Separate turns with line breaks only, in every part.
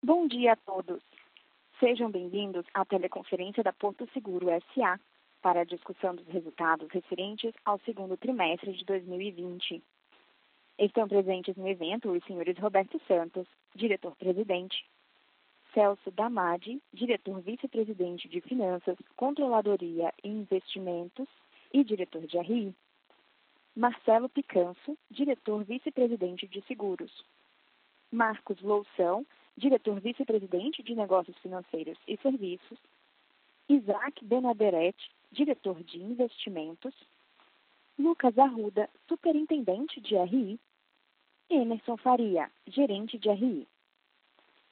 Bom dia a todos. Sejam bem-vindos à teleconferência da Porto Seguro SA para a discussão dos resultados referentes ao segundo trimestre de 2020. Estão presentes no evento os senhores Roberto Santos, diretor-presidente, Celso Damadi, diretor vice-presidente de Finanças, Controladoria e Investimentos e diretor de RI, Marcelo Picanso, diretor vice-presidente de Seguros, Marcos Loução, diretor vice-presidente de Negócios Financeiros e Serviços, Isaac Benaderet, diretor de Investimentos, Lucas Arruda, superintendente de RI, e Emerson Faria, gerente de RI.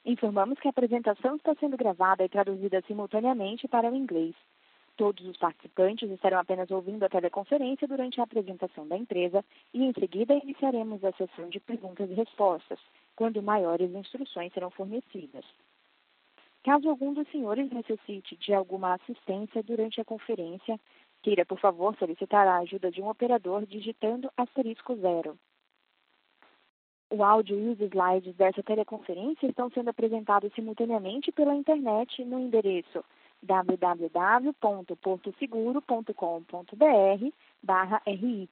Informamos que a apresentação está sendo gravada e traduzida simultaneamente para o inglês. Todos os participantes estarão apenas ouvindo a teleconferência durante a apresentação da empresa e, em seguida, iniciaremos a sessão de perguntas e respostas, quando maiores instruções serão fornecidas. Caso algum dos senhores necessite de alguma assistência durante a conferência, queira, por favor, solicitar a ajuda de um operador digitando asterisco zero. O áudio e os slides dessa teleconferência estão sendo apresentados simultaneamente pela internet no endereço www.portoseguro.com.br/ri.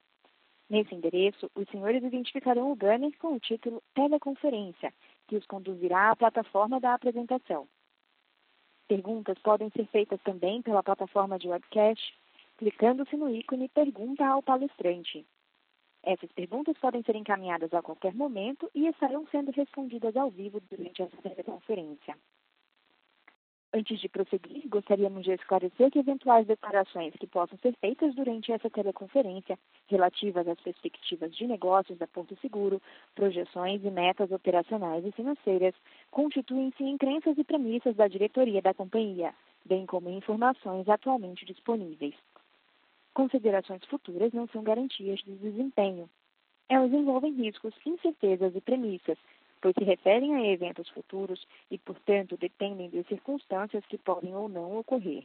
Nesse endereço, os senhores identificarão o banner com o título Teleconferência, que os conduzirá à plataforma da apresentação. Perguntas podem ser feitas também pela plataforma de webcast, clicando-se no ícone Pergunta ao palestrante. Essas perguntas podem ser encaminhadas a qualquer momento e estarão sendo respondidas ao vivo durante essa teleconferência. Antes de prosseguir, gostaríamos de esclarecer que eventuais declarações que possam ser feitas durante essa teleconferência, relativas às perspectivas de negócios da Porto Seguro, projeções e metas operacionais e financeiras, constituem-se em crenças e premissas da diretoria da companhia, bem como informações atualmente disponíveis. Considerações futuras não são garantias de desempenho. Elas envolvem riscos, incertezas e premissas, pois se referem a eventos futuros e, portanto, dependem de circunstâncias que podem ou não ocorrer.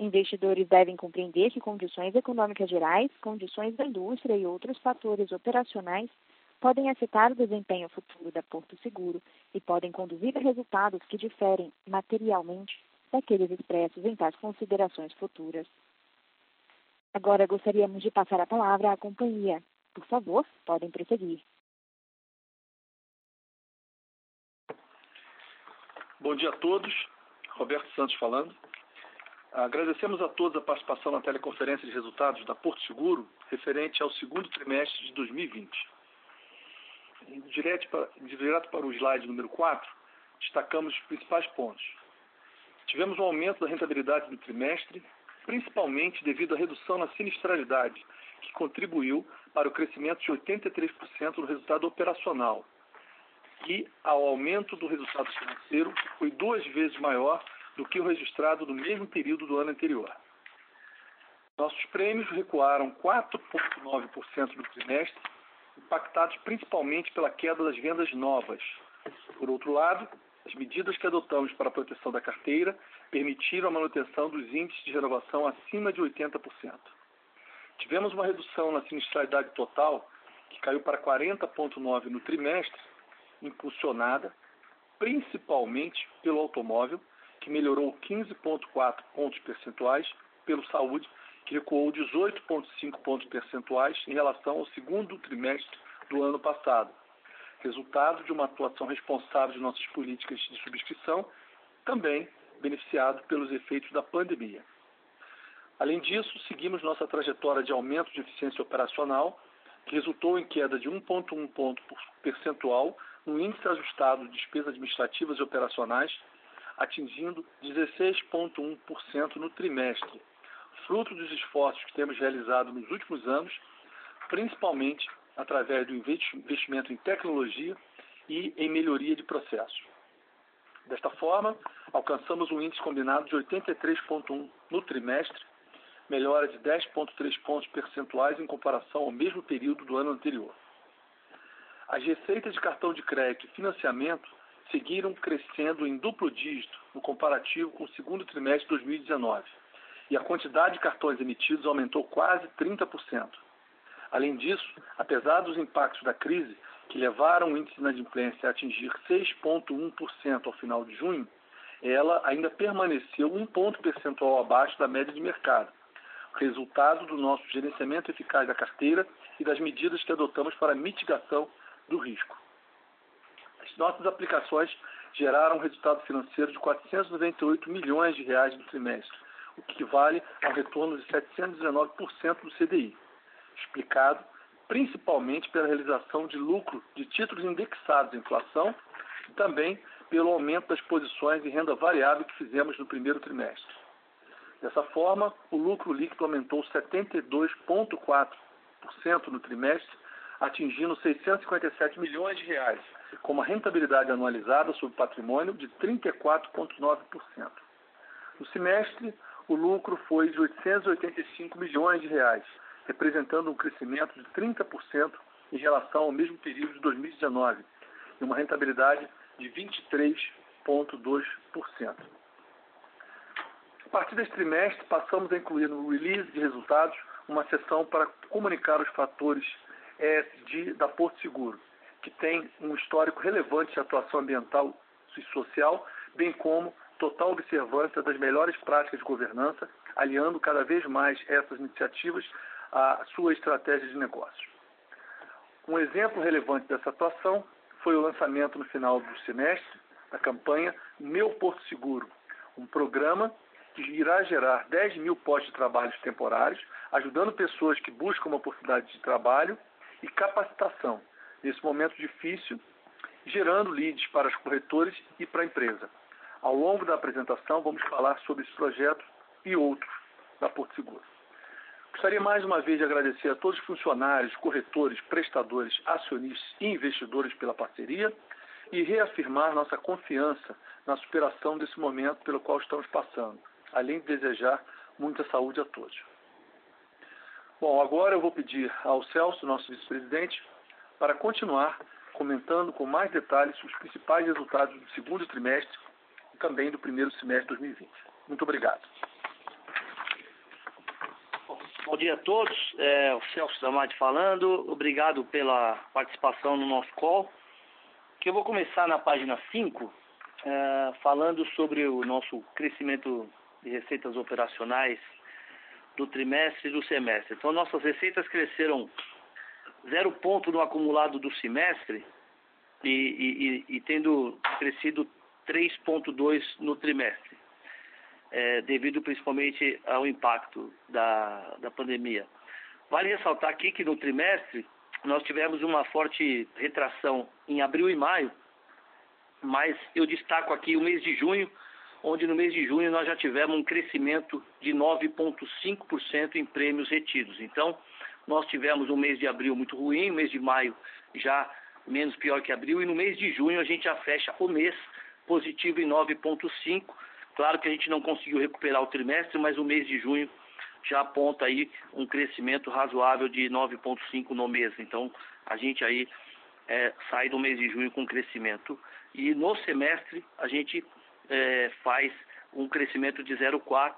Investidores devem compreender que condições econômicas gerais, condições da indústria e outros fatores operacionais podem afetar o desempenho futuro da Porto Seguro e podem conduzir a resultados que diferem materialmente daqueles expressos em tais considerações futuras. Agora gostaríamos de passar a palavra à companhia. Por favor, podem prosseguir.
Bom dia a todos. Roberto Santos falando. Agradecemos a todos a participação na teleconferência de resultados da Porto Seguro referente ao segundo trimestre de 2020. Direto para, direto para o slide número 4, destacamos os principais pontos. Tivemos um aumento da rentabilidade do trimestre, principalmente devido à redução na sinistralidade, que contribuiu para o crescimento de 83% do resultado operacional e ao aumento do resultado financeiro, foi duas vezes maior do que o registrado no mesmo período do ano anterior. Nossos prêmios recuaram 4,9% no trimestre, impactados principalmente pela queda das vendas novas. Por outro lado, as medidas que adotamos para a proteção da carteira permitiram a manutenção dos índices de renovação acima de 80%. Tivemos uma redução na sinistralidade total, que caiu para 40,9% no trimestre, impulsionada principalmente pelo automóvel, que melhorou 15,4 pontos percentuais, pelo saúde, que recuou 18,5 pontos percentuais em relação ao segundo trimestre do ano passado resultado de uma atuação responsável de nossas políticas de subscrição, também beneficiado pelos efeitos da pandemia. Além disso, seguimos nossa trajetória de aumento de eficiência operacional, que resultou em queda de 1,1 ponto percentual no índice ajustado de despesas administrativas e operacionais, atingindo 16,1% no trimestre, fruto dos esforços que temos realizado nos últimos anos, principalmente através do investimento em tecnologia e em melhoria de processos. Desta forma, alcançamos um índice combinado de 83,1 no trimestre, melhora de 10,3 pontos percentuais em comparação ao mesmo período do ano anterior. As receitas de cartão de crédito e financiamento seguiram crescendo em duplo dígito no comparativo com o segundo trimestre de 2019, e a quantidade de cartões emitidos aumentou quase 30%. Além disso, apesar dos impactos da crise, que levaram o índice de inadimplência a atingir 6,1% ao final de junho, ela ainda permaneceu um ponto percentual abaixo da média de mercado, resultado do nosso gerenciamento eficaz da carteira e das medidas que adotamos para mitigação do risco. As nossas aplicações geraram um resultado financeiro de 498 milhões de reais no trimestre, o que equivale a um retorno de 719% do CDI, explicado principalmente pela realização de lucro de títulos indexados à inflação e também pelo aumento das posições em renda variável que fizemos no primeiro trimestre. Dessa forma, o lucro líquido aumentou 72,4% no trimestre, atingindo 657 milhões de reais, com uma rentabilidade anualizada sobre patrimônio de 34,9%. No semestre, o lucro foi de 885 milhões de reais, representando um crescimento de 30% em relação ao mesmo período de 2019 e uma rentabilidade de 23,2%. A partir deste trimestre, passamos a incluir no release de resultados uma seção para comunicar os fatores ESG da Porto Seguro, que tem um histórico relevante de atuação ambiental e social, bem como total observância das melhores práticas de governança, aliando cada vez mais essas iniciativas à sua estratégia de negócio. Um exemplo relevante dessa atuação foi o lançamento no final do semestre da campanha Meu Porto Seguro, um programa que irá gerar 10 mil postos de trabalho temporários, ajudando pessoas que buscam uma oportunidade de trabalho e capacitação nesse momento difícil, gerando leads para os corretores e para a empresa. Ao longo da apresentação, vamos falar sobre esse projeto e outros da Porto Seguro. Gostaria mais uma vez de agradecer a todos os funcionários, corretores, prestadores, acionistas e investidores pela parceria e reafirmar nossa confiança na superação desse momento pelo qual estamos passando, além de desejar muita saúde a todos. Bom, agora eu vou pedir ao Celso, nosso vice-presidente, para continuar comentando com mais detalhes os principais resultados do segundo trimestre e também do primeiro semestre de 2020. Muito obrigado.
Bom dia a todos, é o Celso Damati falando, obrigado pela participação no nosso call. Que eu vou começar na página 5, é, falando sobre o nosso crescimento de receitas operacionais do trimestre e do semestre. Então, nossas receitas cresceram zero ponto no acumulado do semestre e, e, e tendo crescido 3,2 no trimestre é, devido principalmente ao impacto da, da pandemia. Vale ressaltar aqui que no trimestre nós tivemos uma forte retração em abril e maio, mas eu destaco aqui o mês de junho, onde no mês de junho nós já tivemos um crescimento de 9,5% em prêmios retidos. Então, nós tivemos um mês de abril muito ruim, o mês de maio já menos pior que abril, e no mês de junho a gente já fecha o mês positivo em 9,5%, Claro que a gente não conseguiu recuperar o trimestre, mas o mês de junho já aponta aí um crescimento razoável de 9,5 no mês. Então, a gente aí é, sai do mês de junho com crescimento. E no semestre, a gente é, faz um crescimento de 0,4.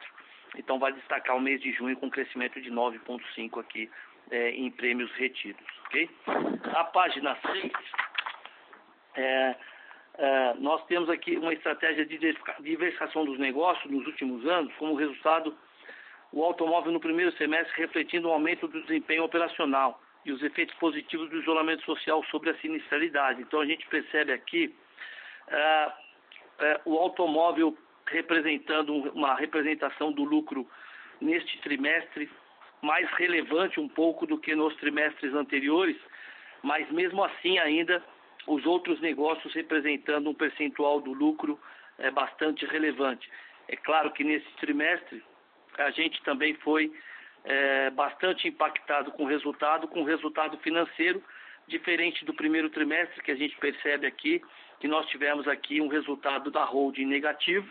Então, vai destacar o mês de junho com crescimento de 9,5 aqui é, em prêmios retidos. ok? A página 6 é, é, nós temos aqui uma estratégia de diversificação dos negócios nos últimos anos, como resultado o automóvel no primeiro semestre refletindo um aumento do desempenho operacional e os efeitos positivos do isolamento social sobre a sinistralidade. Então a gente percebe aqui é, é, o automóvel representando uma representação do lucro neste trimestre mais relevante um pouco do que nos trimestres anteriores, mas mesmo assim ainda os outros negócios representando um percentual do lucro é, bastante relevante. É claro que nesse trimestre a gente também foi é, bastante impactado com o resultado, com o resultado financeiro, diferente do primeiro trimestre, que a gente percebe aqui que nós tivemos aqui um resultado da holding negativo.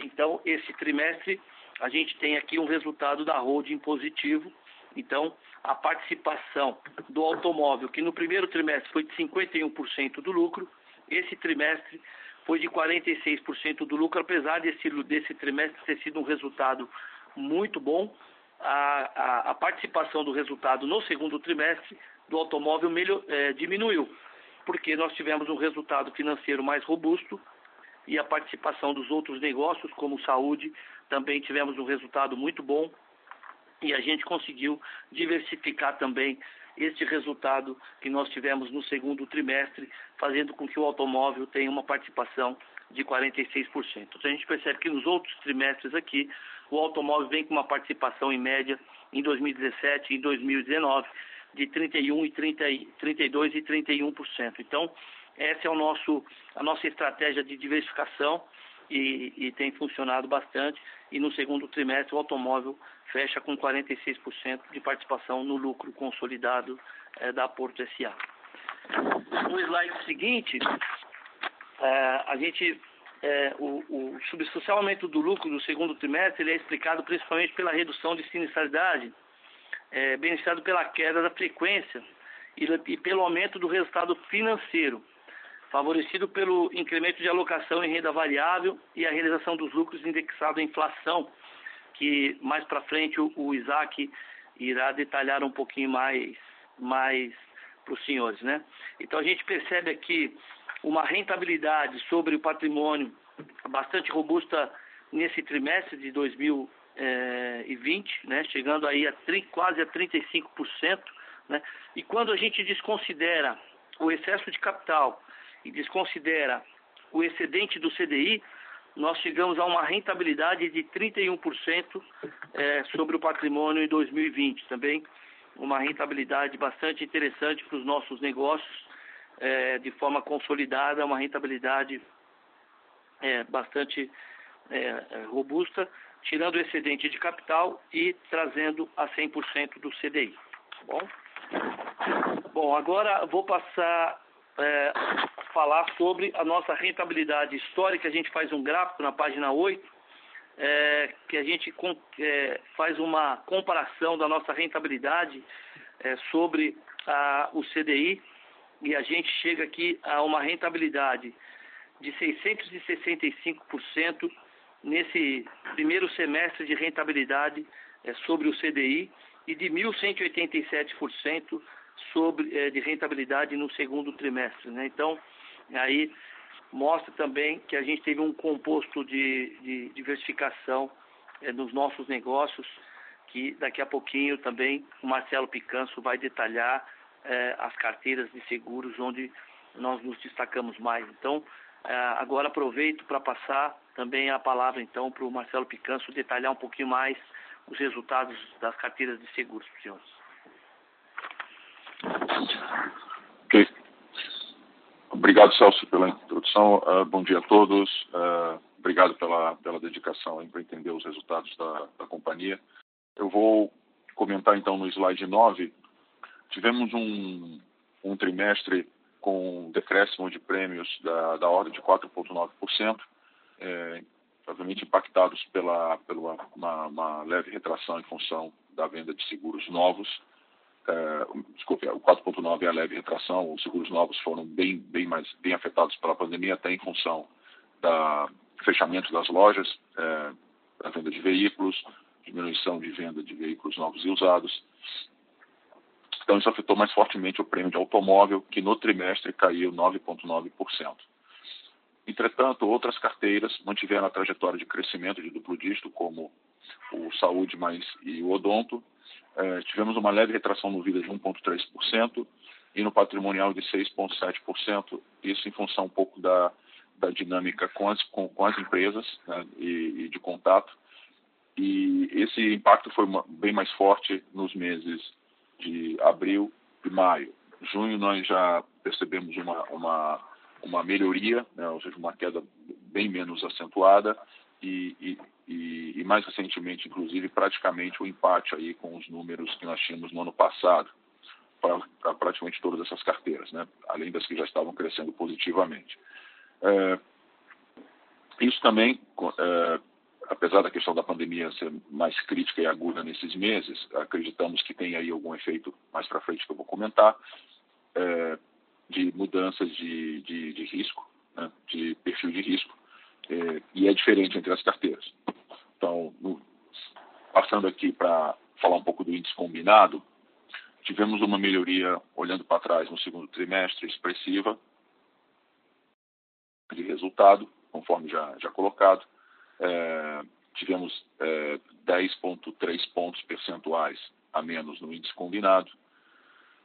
Então, esse trimestre a gente tem aqui um resultado da holding positivo. Então, a participação do automóvel, que no primeiro trimestre foi de 51% do lucro, esse trimestre foi de 46% do lucro, apesar desse, desse trimestre ter sido um resultado muito bom. A, a, a participação do resultado no segundo trimestre do automóvel melhor, é, diminuiu. Porque nós tivemos um resultado financeiro mais robusto e a participação dos outros negócios, como saúde, também tivemos um resultado muito bom e a gente conseguiu diversificar também este resultado que nós tivemos no segundo trimestre, fazendo com que o automóvel tenha uma participação de 46%. Então a gente percebe que nos outros trimestres aqui, o automóvel vem com uma participação em média em 2017 e 2019 de 31 e 30, 32 e 31%. Então, essa é o nosso, a nossa estratégia de diversificação e, e tem funcionado bastante. E no segundo trimestre, o automóvel fecha com 46% de participação no lucro consolidado é, da Porto SA. No slide seguinte, é, a gente é, o, o substancial aumento do lucro do segundo trimestre ele é explicado principalmente pela redução de sinistralidade, é, beneficiado pela queda da frequência e, e pelo aumento do resultado financeiro favorecido pelo incremento de alocação em renda variável e a realização dos lucros indexado à inflação, que mais para frente o, o, Isaac irá detalhar um pouquinho mais, mais para os senhores. Né? Então a gente percebe aqui uma rentabilidade sobre o patrimônio bastante robusta nesse trimestre de 2020, eh, né? chegando aí a quase a 35%. Né? E quando a gente desconsidera o excesso de capital e desconsidera o excedente do CDI, nós chegamos a uma rentabilidade de 31% é, sobre o patrimônio em 2020. Também uma rentabilidade bastante interessante para os nossos negócios, é, de forma consolidada, uma rentabilidade é, bastante é, é, robusta, tirando o excedente de capital e trazendo a 100% do CDI. Tá bom? Bom, agora vou passar é, falar sobre a nossa rentabilidade histórica. A gente faz um gráfico na página 8, é, que a gente é, faz uma comparação da nossa rentabilidade é, sobre a, o CDI e a gente chega aqui a uma rentabilidade de 665% nesse primeiro semestre de rentabilidade é, sobre o CDI e de 1.187% sobre, é, de rentabilidade no segundo trimestre. Né? Então, aí mostra também que a gente teve um composto de, de diversificação é, nos nossos negócios, que daqui a pouquinho também o Marcelo Picanso vai detalhar é, as carteiras de seguros onde nós nos destacamos mais. Então, agora aproveito para passar também a palavra então para o Marcelo Picanso detalhar um pouquinho mais os resultados das carteiras de seguros, senhores.
Ok. Obrigado, Celso, pela introdução. Uh, bom dia a todos. Uh, obrigado pela, pela dedicação para entender os resultados da, da companhia. Eu vou comentar então no slide 9. Tivemos um, um trimestre com decréscimo de prêmios da, da ordem de 4,9%, é, obviamente impactados pela, pela uma, uma leve retração em função da venda de seguros novos uh, desculpe, o 4.9 é a leve retração, os seguros novos foram bem, bem, mais, bem afetados pela pandemia, até em função da fechamento das lojas, uh, da venda de veículos, diminuição de venda de veículos novos e usados. Então, isso afetou mais fortemente o prêmio de automóvel, que no trimestre caiu 9,9%. Entretanto, outras carteiras mantiveram a trajetória de crescimento de duplo dígito, como o Saúde mais e o Odonto, é, tivemos uma leve retração no Vida de 1,3% e no patrimonial de 6,7%, isso em função um pouco da, da dinâmica com as, com, com as empresas né, e, e, de contato. E esse impacto foi bem mais forte nos meses de abril e maio. Junho nós já percebemos uma, uma, uma melhoria, né, ou seja, uma queda bem menos acentuada, e, e, e, e, mais recentemente, inclusive, praticamente o um empate aí com os números que nós tínhamos no ano passado para praticamente todas essas carteiras, né? além das que já estavam crescendo positivamente. É, isso também, é, apesar da questão da pandemia ser mais crítica e aguda nesses meses, acreditamos que tem aí algum efeito mais para frente que eu vou comentar, é, de mudanças de, de, de risco, né? de perfil de risco, é, e é diferente entre as carteiras. Então, no, passando aqui para falar um pouco do índice combinado, tivemos uma melhoria, olhando para trás, no segundo trimestre, expressiva de resultado, conforme já, já colocado. É, tivemos é, 10,3 pontos percentuais a menos no índice combinado,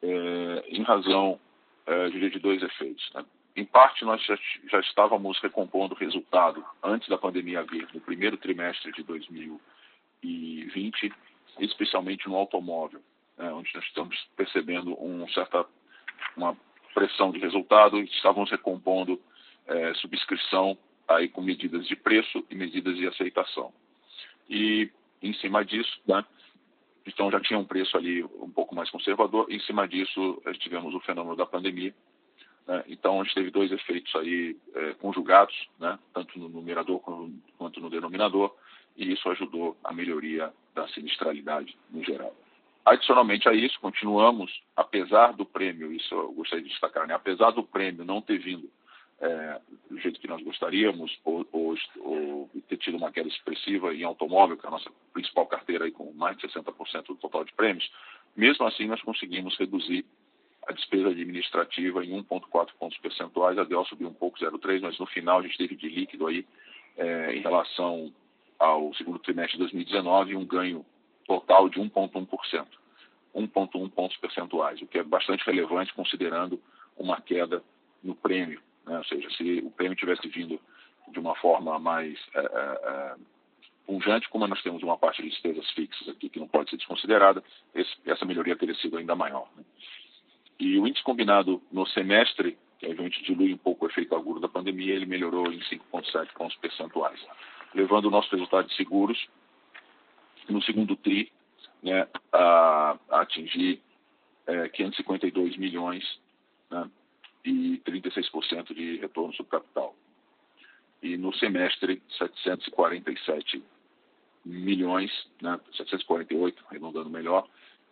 é, em razão, é, diria, de dois efeitos. Né? Em parte, nós já, já estávamos recompondo o resultado antes da pandemia vir, no primeiro trimestre de 2020, especialmente no automóvel, né, onde nós estamos percebendo um certa, uma pressão de resultado e estávamos recompondo é, subscrição aí com medidas de preço e medidas de aceitação. E, em cima disso, né, então já tinha um preço ali um pouco mais conservador, em cima disso tivemos o fenômeno da pandemia, né? Então, a gente teve dois efeitos aí é, conjugados, né? tanto no numerador quanto no denominador, e isso ajudou a melhoria da sinistralidade no geral. Adicionalmente a isso, continuamos, apesar do prêmio, isso eu gostaria de destacar, né? apesar do prêmio não ter vindo é, do jeito que nós gostaríamos, ou, ou, ou, ter tido uma queda expressiva em automóvel, que é a nossa principal carteira aí, com mais de 60% do total de prêmios, mesmo assim nós conseguimos reduzir a despesa administrativa em 1,4 pontos percentuais, a DEL subiu um pouco, 0,3, mas no final a gente teve de líquido aí, é, em relação ao segundo trimestre de 2019, um ganho total de 1,1%, 1,1 pontos percentuais, o que é bastante relevante considerando uma queda no prêmio. Né? Ou seja, se o prêmio tivesse vindo de uma forma mais é, é, é pungente, como nós temos uma parte de despesas fixas aqui que não pode ser desconsiderada, esse, essa melhoria teria sido ainda maior. Né? E o índice combinado no semestre, que a gente dilui um pouco o efeito agudo da pandemia, ele melhorou em 5,7 pontos percentuais, levando o nosso resultado de seguros no segundo TRI né, a, a, atingir é, 552 milhões né, e 36% de retorno sobre capital. E no semestre, 747 milhões, né, 748, arredondando melhor,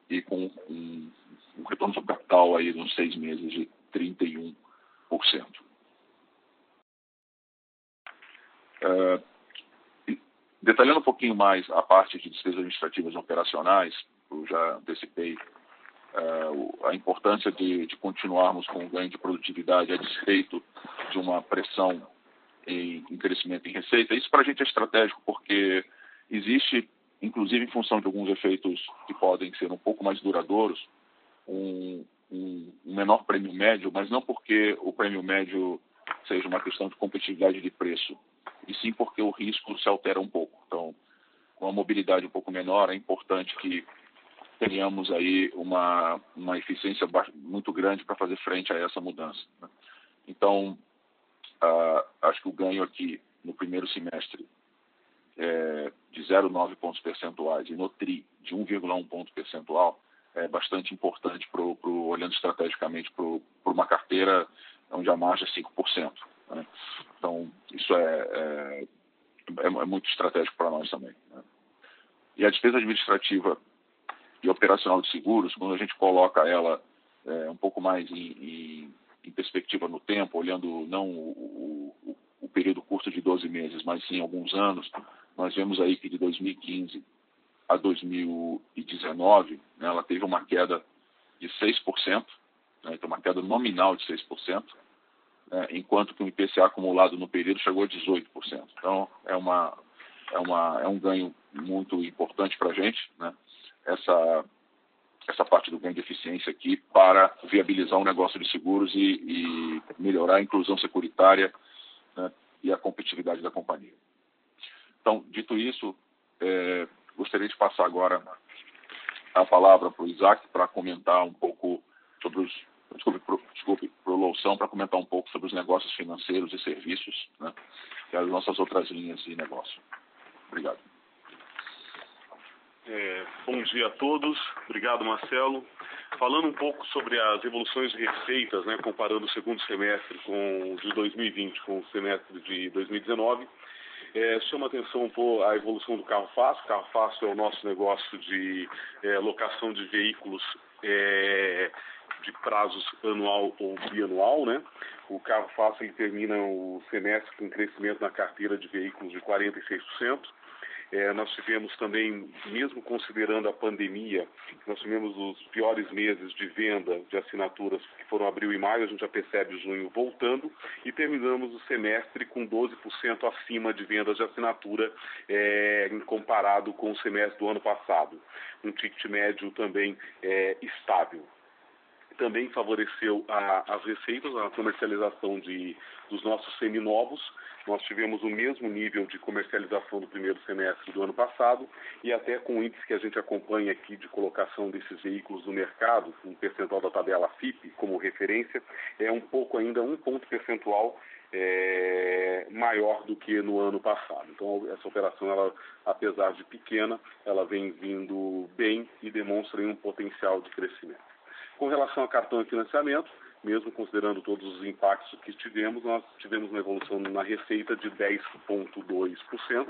e com um, um retorno sobre capital aí nos seis meses de 31%. Uh, é, detalhando um pouquinho mais a parte de despesas administrativas e operacionais, eu já antecipei a importância de, de, continuarmos com o ganho de produtividade a despeito de uma pressão em, em crescimento em receita. Isso para a gente é estratégico porque existe inclusive em função de alguns efeitos que podem ser um pouco mais duradouros, um, um, um, menor prêmio médio, mas não porque o prêmio médio seja uma questão de competitividade de preço, e sim porque o risco se altera um pouco. Então, com a mobilidade um pouco menor, é importante que tenhamos aí uma, uma eficiência muito grande para fazer frente a essa mudança. Né? Então, acho que o ganho aqui no primeiro semestre é, de 0,9 pontos percentuais e no TRI de 1,1 ponto percentual é bastante importante, pro, pro, olhando estrategicamente para uma carteira onde a margem é 5%. Né? Então, isso é, é, é, é muito estratégico para nós também. Né? E a despesa administrativa e operacional de seguros, quando a gente coloca ela é, um pouco mais em, em, em, perspectiva no tempo, olhando não o, o, o período curto de 12 meses, mas sim alguns anos, nós vemos aí que de 2015 a 2019, né, ela teve uma queda de 6%, né, então uma queda nominal de 6%, né, enquanto que o IPCA acumulado no período chegou a 18%. Então, é, uma, é, uma, é um ganho muito importante para a gente, né, essa, essa parte do ganho de eficiência aqui para viabilizar um negócio de seguros e, e melhorar a inclusão securitária né, e a competitividade da companhia. Então, dito isso, é, gostaria de passar agora a palavra para o Isaac para comentar um pouco sobre os. Desculpe, pro, desculpe Loução, para comentar um pouco sobre os negócios financeiros e serviços, né, é as nossas outras linhas de negócio. Obrigado.
É, bom dia a todos. Obrigado, Marcelo. Falando um pouco sobre as evoluções de receitas, né, comparando o segundo semestre com, de 2020 com o semestre de 2019, é, chama atenção por a evolução do carro fácil. Carro fácil é o nosso negócio de é, locação de veículos é, de prazos anual ou bianual, né? O carro fácil ele termina o semestre com crescimento na carteira de veículos de 46%. É, nós tivemos também, mesmo considerando a pandemia, nós tivemos os piores meses de venda de assinaturas, que foram abril e maio, a gente já percebe junho voltando, e terminamos o semestre com 12% acima de vendas de assinatura é, comparado com o semestre do ano passado. Um ticket médio também é, estável também favoreceu a, as receitas, a comercialização de, dos nossos seminovos, nós tivemos o mesmo nível de comercialização do primeiro semestre do ano passado e até com o índice que a gente acompanha aqui de colocação desses veículos no mercado, um percentual da tabela FIP como referência, é um pouco ainda um ponto percentual é, maior do que no ano passado. Então essa operação, ela, apesar de pequena, ela vem vindo bem e demonstra um potencial de crescimento. Com relação a cartão e financiamento, mesmo considerando todos os impactos que tivemos, nós tivemos uma evolução na receita de 10,2%.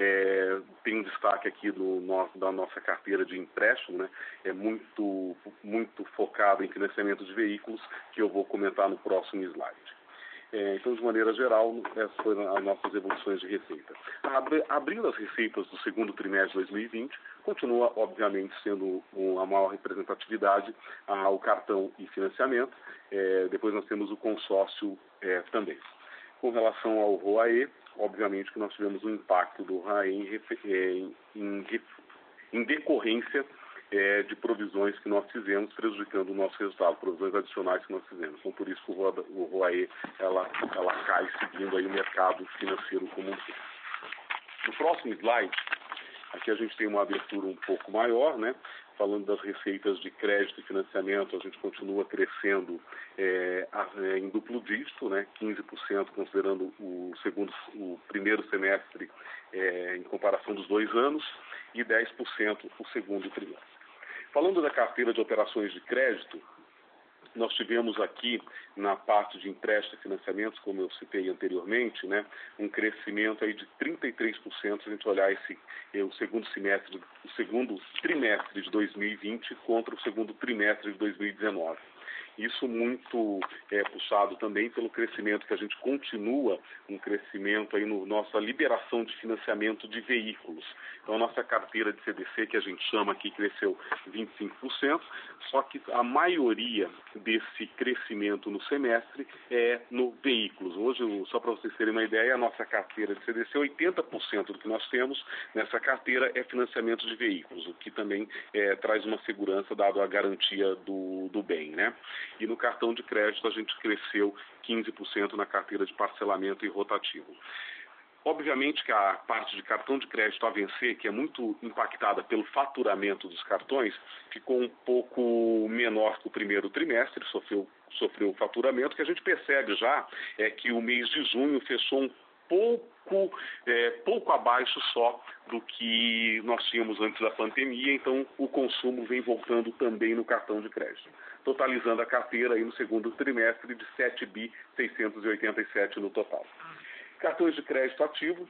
É, tem um destaque aqui do, da nossa carteira de empréstimo, né? é muito, muito focado em financiamento de veículos, que eu vou comentar no próximo slide. É, então, de maneira geral, essas foram as nossas evoluções de receita. Abrindo as receitas do segundo trimestre de 2020, continua, obviamente, sendo a maior representatividade ah, o cartão e financiamento. É, depois nós temos o consórcio é, também. Com relação ao ROAE, obviamente que nós tivemos um impacto do ROAE em, em, em, em decorrência é, de provisões que nós fizemos, prejudicando o nosso resultado, provisões adicionais que nós fizemos. Então, por isso que o ROAE ela, ela cai seguindo aí o mercado financeiro como um todo. No próximo slide, aqui a gente tem uma abertura um pouco maior, né? falando das receitas de crédito e financiamento, a gente continua crescendo é, é em duplo dígito, né, 15% considerando o segundo, o primeiro semestre é, em comparação dos dois anos e 10% o segundo trimestre. Falando da carteira de operações de crédito, nós tivemos aqui na parte de empréstimo e financiamentos, como eu citei anteriormente, né, um crescimento aí de 33% se a gente olhar esse eh, o segundo semestre, o segundo trimestre de 2020 contra o segundo trimestre de 2019. Isso muito é, puxado também pelo crescimento que a gente continua, um crescimento aí no nossa liberação de financiamento de veículos. Então, a nossa carteira de CDC, que a gente chama aqui, cresceu 25%, só que a maioria desse crescimento no semestre é no veículos. Hoje, só para vocês terem uma ideia, a nossa carteira de CDC, 80% do que nós temos nessa carteira é financiamento de veículos, o que também é, traz uma segurança dado a garantia do, do bem. Né? E no cartão de crédito a gente cresceu 15% na carteira de parcelamento e rotativo. Obviamente que a parte de cartão de crédito a vencer, que é muito impactada pelo faturamento dos cartões, ficou um pouco menor que o primeiro trimestre, sofreu, sofreu faturamento, que a gente percebe já é que o mês de junho fechou um pouco, é, pouco abaixo só do que nós tínhamos antes da pandemia, então o consumo vem voltando também no cartão de crédito, totalizando a carteira aí no segundo trimestre de 7 bi 687 no total. Cartões de crédito ativo,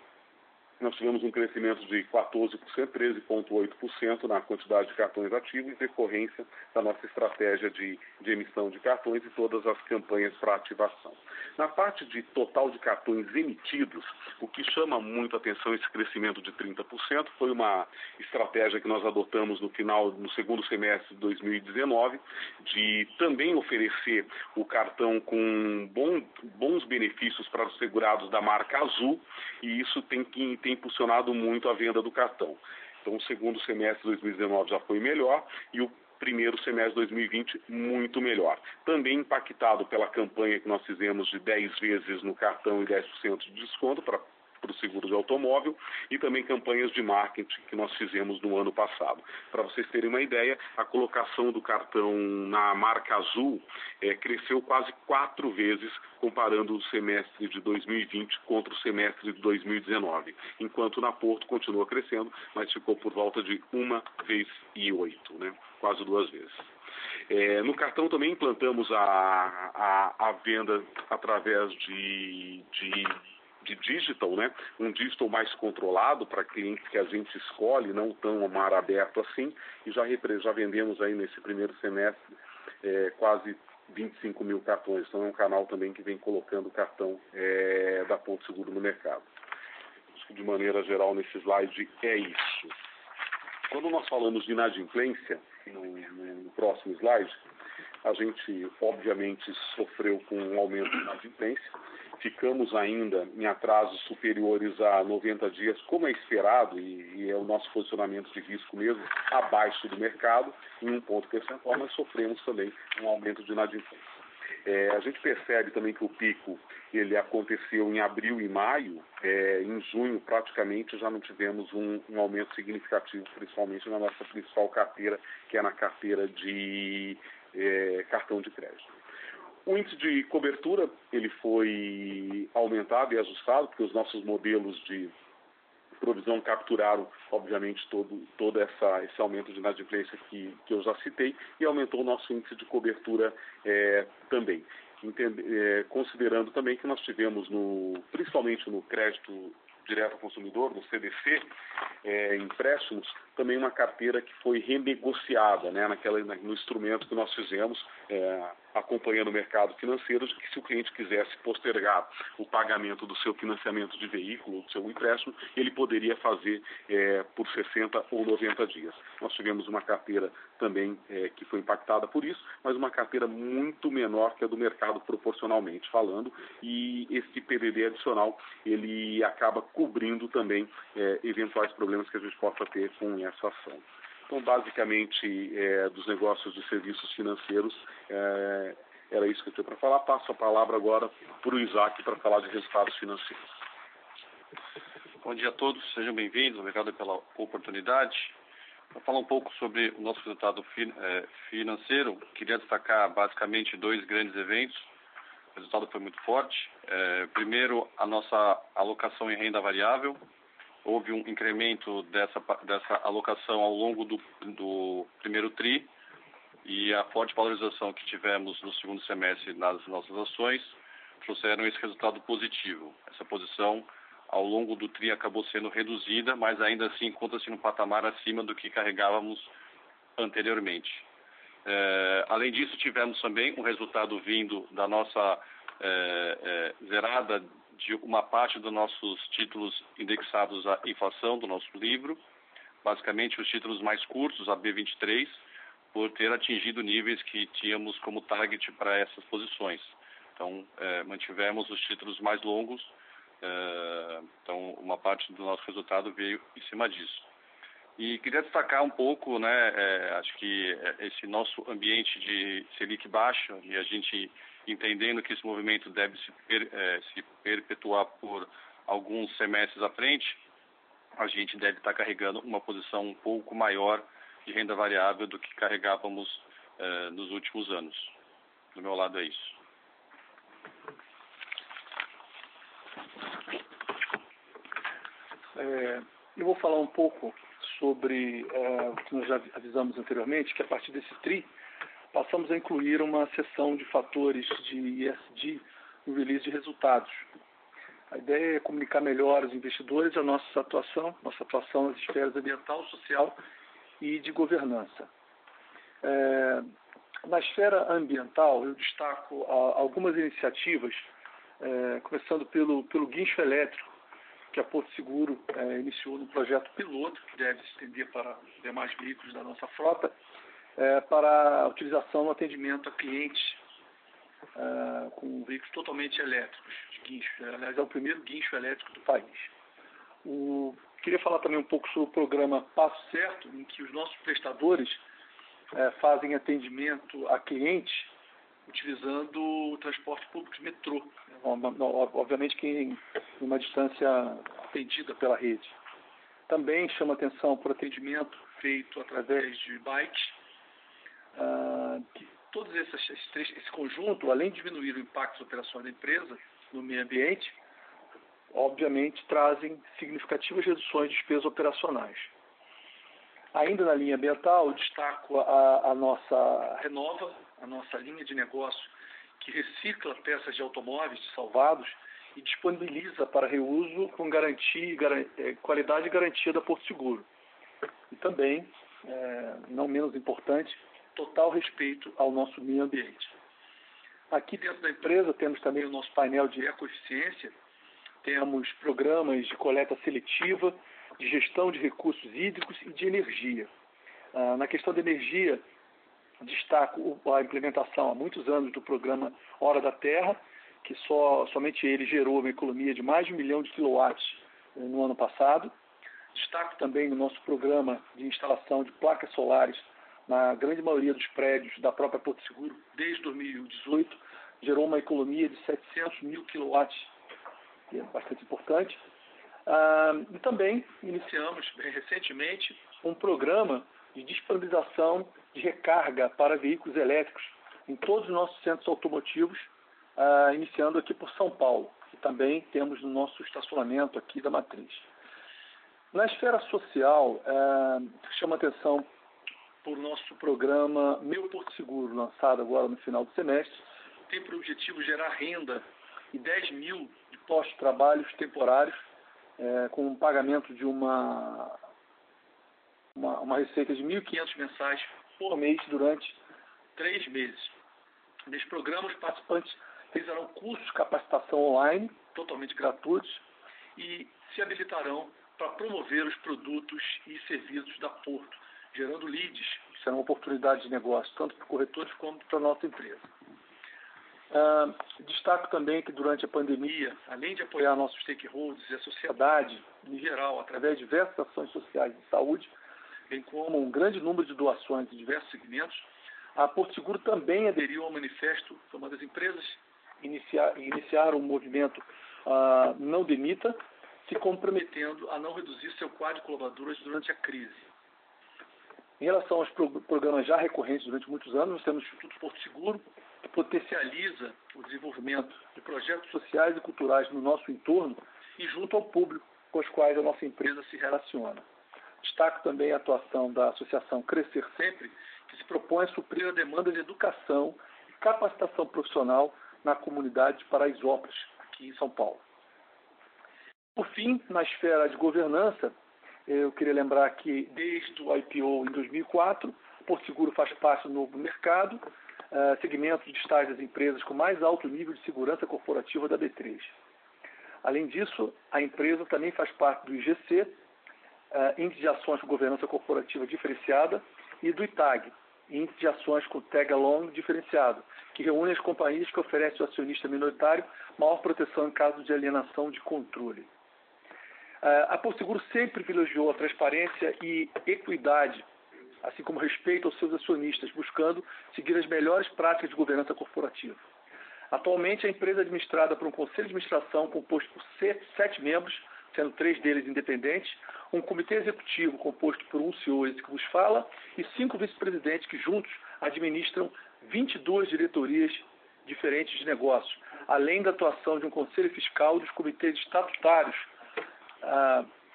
nós tivemos um crescimento de 14%, 13,8% na quantidade de cartões ativos, em decorrência da nossa estratégia de, de, emissão de cartões e todas as campanhas para ativação. Na parte de total de cartões emitidos, o que chama muito a atenção esse crescimento de 30% foi uma estratégia que nós adotamos no final, no segundo semestre de 2019, de também oferecer o cartão com bom, bons benefícios para os segurados da marca Azul, e isso tem que tem impulsionado muito a venda do cartão. Então, o segundo semestre de 2019 já foi melhor e o primeiro semestre de 2020 muito melhor. Também impactado pela campanha que nós fizemos de 10 vezes no cartão e 10% de desconto para para o seguro de automóvel e também campanhas de marketing que nós fizemos no ano passado. Para vocês terem uma ideia, a colocação do cartão na marca azul é, cresceu quase quatro vezes comparando o semestre de 2020 contra o semestre de 2019, enquanto na Porto continua crescendo, mas ficou por volta de uma vez e oito, né? quase duas vezes. É, no cartão também implantamos a, a, a venda através de, de de digital, né? um digital mais controlado para clientes que a gente escolhe, não tão mar aberto assim, e já, já vendemos aí nesse primeiro semestre é, quase 25 mil cartões. Então é um canal também que vem colocando cartão é, da Ponto Seguro no mercado. de maneira geral, nesse slide é isso. Quando nós falamos de inadimplência, no, no próximo slide, a gente obviamente sofreu com um aumento de inadimplência. Ficamos ainda em atrasos superiores a 90 dias, como é esperado, e, e, é o nosso posicionamento de risco mesmo, abaixo do mercado, em um ponto percentual, mas sofremos também um aumento de inadimplência. É, a gente percebe também que o pico ele aconteceu em abril e maio, é, em junho praticamente já não tivemos um, um, aumento significativo, principalmente na nossa principal carteira, que é na carteira de é, cartão de crédito. O índice de cobertura ele foi aumentado e ajustado, porque os nossos modelos de provisão capturaram, obviamente, todo, todo essa, esse aumento de inadimplência que, que eu já citei e aumentou o nosso índice de cobertura é, também. Entende, é, considerando também que nós tivemos, no, principalmente no crédito direto ao consumidor, no CDC, é, empréstimos, também uma carteira que foi renegociada né, naquela, no instrumento que nós fizemos, é, acompanhando o mercado financeiro, de que se o cliente quisesse postergar o pagamento do seu financiamento de veículo, do seu empréstimo, ele poderia fazer é, por 60 ou 90 dias. Nós tivemos uma carteira também é, que foi impactada por isso, mas uma carteira muito menor que a do mercado proporcionalmente falando, e esse PDD adicional ele acaba cobrindo também é, eventuais problemas que a gente possa ter com essa ação. Então, basicamente, é, dos negócios de serviços financeiros, é, era isso que eu tinha para falar. Passo a palavra agora para o Isaac para falar de resultados financeiros.
Bom dia a todos, sejam bem-vindos, obrigado pela oportunidade. Para falar um pouco sobre o nosso resultado é, financeiro, queria destacar basicamente dois grandes eventos. O resultado foi muito forte. É, primeiro, a nossa alocação em renda variável, houve um incremento dessa, dessa alocação ao longo do, do primeiro TRI e a forte valorização que tivemos no segundo semestre nas nossas ações trouxeram esse resultado positivo. Essa posição ao longo do TRI acabou sendo reduzida, mas ainda assim encontra-se num patamar acima do que carregávamos anteriormente. É, além disso, tivemos também um resultado vindo da nossa é, é, zerada de uma parte dos nossos títulos indexados à inflação do nosso livro, basicamente os títulos mais curtos, a B23, por ter atingido níveis que tínhamos como target para essas posições. Então, é, mantivemos os títulos mais longos, é, então uma parte do nosso resultado veio em cima disso. E queria destacar um pouco, né, é, acho que esse nosso ambiente de Selic baixa e a gente entendendo que esse movimento deve se, per, é, se perpetuar por alguns semestres à frente, a gente deve estar carregando uma posição um pouco maior de renda variável do que carregávamos é, nos últimos anos. Do meu lado é isso.
É, eu vou falar um pouco sobre é, o que nós já avisamos anteriormente, que a partir desse TRI, passamos a incluir uma seção de fatores de ESG no release de resultados. A ideia é comunicar melhor aos investidores a nossa atuação, nossa atuação nas esferas ambiental, social e de governança. É, na esfera ambiental, eu destaco algumas iniciativas, é, começando pelo, pelo guincho elétrico, que a Porto Seguro é, iniciou no projeto piloto, que deve se estender para demais veículos da nossa frota, é, para a utilização no atendimento a clientes é, com veículos totalmente elétricos, de guincho. Aliás, é o primeiro guincho elétrico do país. O, queria falar também um pouco sobre o programa Passo Certo, em que os nossos prestadores é, fazem atendimento a clientes utilizando o transporte público de metrô, obviamente que em uma distância atendida pela rede. Também chama atenção por atendimento feito através de bikes ah, todos esses, esses, esse conjunto, além de diminuir o impacto das operações da empresa no meio ambiente, obviamente trazem significativas reduções de despesas operacionais. Ainda na linha ambiental, destaco a, a nossa Renova, a nossa linha de negócio que recicla peças de automóveis salvados e disponibiliza para reuso com garantia, eh, qualidade e garantia da Porto Seguro. E também, é, não menos importante, total respeito ao nosso meio ambiente. Aqui dentro da empresa temos também o nosso painel de ecoeficiência, temos programas de coleta seletiva, de gestão de recursos hídricos e de energia. Ah, na questão da energia, destaco a implementação há muitos anos do programa Hora da Terra, que só, somente ele gerou uma economia de mais de um milhão de quilowatts eh, no ano passado. Destaco também no nosso programa de instalação de placas solares na grande maioria dos prédios da própria Porto Seguro desde 2018, gerou uma economia de 700 mil quilowatts, que é bastante importante. Ah, e também iniciamos recentemente um programa de disponibilização de recarga para veículos elétricos em todos os nossos centros automotivos, ah, iniciando aqui por São Paulo, e também temos no nosso estacionamento aqui da Matriz. Na esfera social, ah, chama atenção por nosso programa Meu Porto Seguro, lançado agora no final do semestre, tem por objetivo gerar renda e 10 mil de postos de trabalho temporários é, com um pagamento de uma, uma, uma receita de 1.500 mensais por mês durante três meses. Nesse programa, os participantes realizarão cursos de capacitação online, totalmente gratuitos, e se habilitarão para promover os produtos e serviços da Porto, gerando leads, que serão oportunidades de negócio, tanto para corretores como para a nossa empresa. Uh, destaco também que durante a pandemia, além de apoiar nossos stakeholders e a sociedade em geral, através de diversas ações sociais de saúde, bem como um grande número de doações em diversos segmentos, a Porto Seguro também aderiu ao manifesto, foi uma das empresas iniciar, iniciaram um movimento uh, Não Demita, se comprometendo a não reduzir seu quadro de colaboradores durante a crise. Em relação aos programas já recorrentes durante muitos anos, nós temos o Instituto Porto Seguro, que potencializa o desenvolvimento de projetos sociais e culturais no nosso entorno e junto ao público com os quais a nossa empresa se relaciona. Destaco também a atuação da Associação Crescer Sempre, que se propõe a suprir a demanda de educação e capacitação profissional na comunidade de Paraisópolis, aqui em São Paulo. Por fim, na esfera de governança, eu queria lembrar que desde o IPO em 2004, Porto Seguro faz parte do novo mercado, uh, segmento de estágio das empresas com mais alto nível de segurança corporativa da B3. Além disso, a empresa também faz parte do IGC, eh, Índice de Ações com Governança Corporativa Diferenciada, e do ITAG, Índice de Ações com Tag Along Diferenciado, que reúne as companhias que oferecem ao acionista minoritário maior proteção em caso de alienação de controle. Uh, a Porto Seguro sempre privilegiou a transparência e equidade assim como respeito aos seus acionistas, buscando seguir as melhores práticas de governança corporativa. Atualmente, a empresa é administrada por um conselho de administração composto por sete membros, sendo três deles independentes, um comitê executivo composto por um CEO esse que vos fala e cinco vice-presidentes que juntos administram 22 diretorias diferentes de negócios, além da atuação de um conselho fiscal e dos comitês estatutários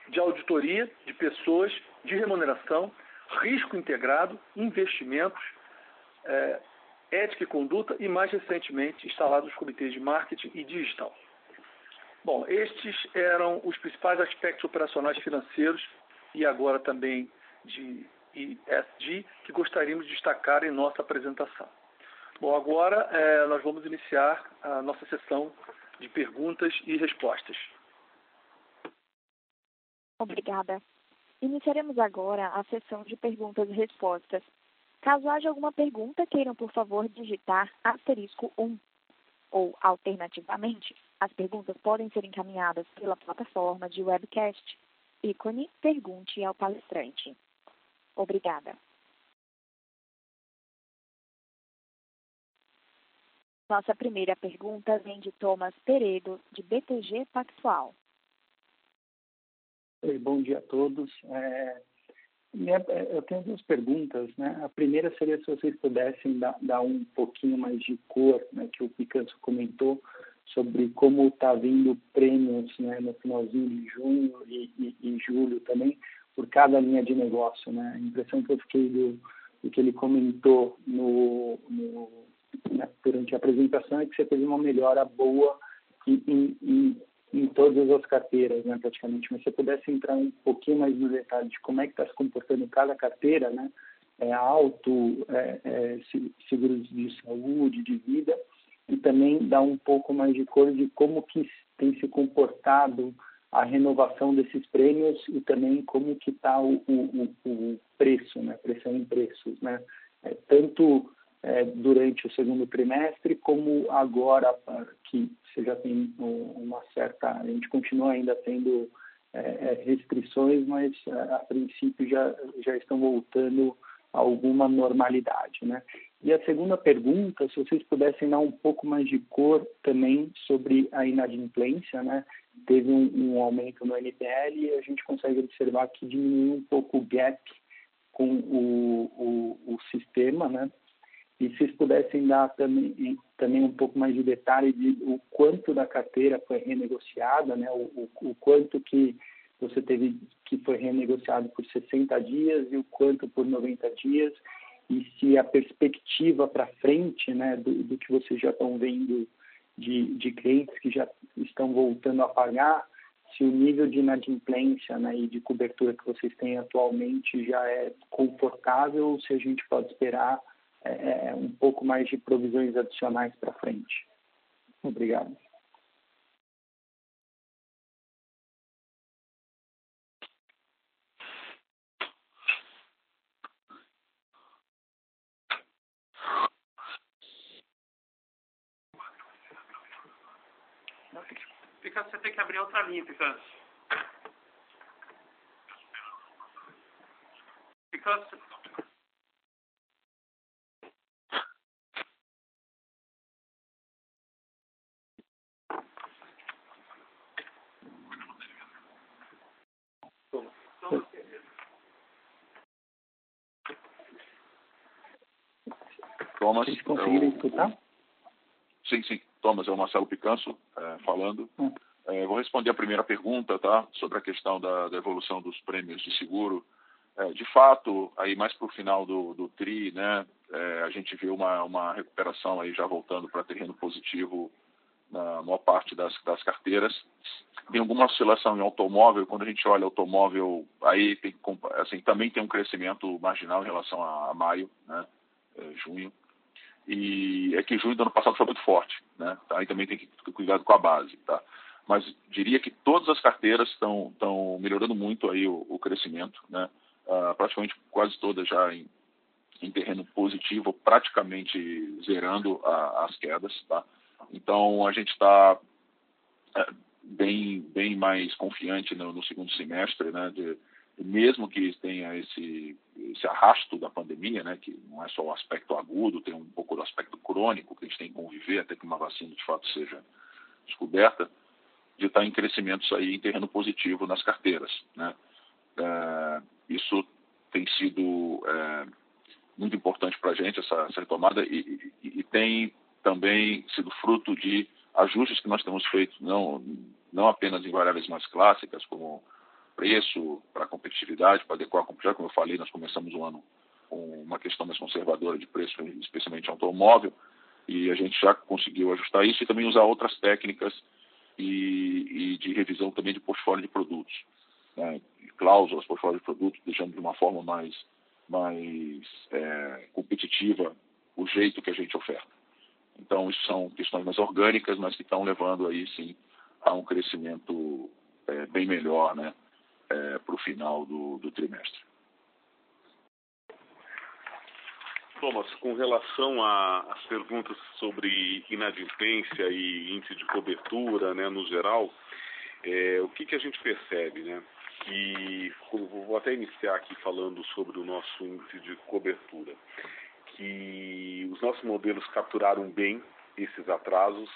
de auditoria de pessoas, de remuneração risco integrado, investimentos, é, ética e conduta e, mais recentemente, instalados os comitês de marketing e digital. Bom, estes eram os principais aspectos operacionais financeiros e agora também de ESG que gostaríamos de destacar em nossa apresentação. Bom, agora é, nós vamos iniciar a nossa sessão de perguntas e respostas.
Obrigada. Iniciaremos agora a sessão de perguntas e respostas. Caso haja alguma pergunta, queiram, por favor, digitar asterisco 1. Ou, alternativamente, as perguntas podem ser encaminhadas pela plataforma de webcast. Ícone Pergunte ao palestrante. Obrigada. Nossa primeira pergunta vem de Thomas Peredo, de BTG Pactual.
Bom dia a todos. É, minha, eu tenho duas perguntas. Né? A primeira seria se vocês pudessem dar, dar um pouquinho mais de cor, né, que o Picanso comentou, sobre como está vindo prêmios né, no finalzinho de junho e, e, e, julho também, por cada linha de negócio. Né? A impressão que eu fiquei do, do que ele comentou no, no né, durante a apresentação é que você teve uma melhora boa em, em, em todas as carteiras, né, praticamente. Mas se você pudesse entrar um pouquinho mais no detalhe de como é que está se comportando cada carteira, né, é, é, é, seguros de saúde, de vida, e também dar um pouco mais de cor de como que tem se comportado a renovação desses prêmios e também como que está o, o, o, preço, né, pressão em preços, né, é, tanto é, durante o segundo trimestre como agora que você já tem uma certa, a gente continua ainda tendo é, é restrições, mas é, a princípio já já estão voltando a alguma normalidade, né? E a segunda pergunta, se vocês pudessem dar um pouco mais de cor também sobre a inadimplência, né? Teve um, um aumento no NPL e a gente consegue observar que diminuiu um pouco o gap com o, o, o sistema, né? E se vocês pudessem dar também, também um pouco mais de detalhe de o quanto da carteira foi renegociada, né? O, o, o quanto que você teve que foi renegociado por 60 dias e o quanto por 90 dias e se a perspectiva para frente, né, do, do, que vocês já estão vendo de, de clientes que já estão voltando a pagar, se o nível de inadimplência né, e de cobertura que vocês têm atualmente já é confortável ou se a gente pode esperar é, é um pouco mais de provisões adicionais para frente. Obrigado.
Fica, você tem que abrir outra linha, Picanço. Picanço.
Thomas.
Vocês conseguiram escutar?
Sim, sim. Thomas, é o Marcelo Picanso é, falando. Hum. É, vou responder a primeira pergunta, tá? Sobre a questão da, da evolução dos prêmios de seguro. É, de fato, aí mais para o final do, do TRI, né, é, a gente viu uma, uma recuperação aí já voltando para terreno positivo na maior parte das, das carteiras. Tem alguma oscilação em automóvel, quando a gente olha automóvel, aí tem, assim, também tem um crescimento marginal em relação a, a maio, né, é, junho e é que junho do ano passado foi muito forte, né? Tá? Aí também tem que ter cuidado com a base, tá? Mas diria que todas as carteiras estão melhorando muito aí o, o crescimento, né? Uh, praticamente quase todas já em, em terreno positivo, praticamente zerando a, as quedas, tá? Então a gente está é, bem bem mais confiante no, no segundo semestre, né? De, mesmo que tenha esse, esse arrasto da pandemia, né, que não é só o aspecto agudo, tem um pouco do aspecto crônico que a gente tem que conviver até que uma vacina de fato seja descoberta, de estar em crescimentos aí em terreno positivo nas carteiras. Né? É, isso tem sido é, muito importante para a gente, essa, essa retomada, e, e, e, tem também sido fruto de ajustes que nós temos feito, não, não apenas em variáveis mais clássicas, como preço, para competitividade, para adequar competitividade. Como eu falei, nós começamos o ano com uma questão mais conservadora de preço, especialmente automóvel, e a gente já conseguiu ajustar isso e também usar outras técnicas e, e de revisão também de portfólio de produtos. Né? Cláusulas, portfólio de produtos, deixando de uma forma mais, mais é, competitiva o jeito que a gente oferta. Então, isso são questões mais orgânicas, mas que estão levando aí, sim, a um crescimento é, bem melhor, né? É, para o final do, do trimestre.
Thomas, com relação às perguntas sobre inadimplência e índice de cobertura, né, no geral, é, o que, que a gente percebe, né? Que vou até iniciar aqui falando sobre o nosso índice de cobertura, que os nossos modelos capturaram bem esses atrasos.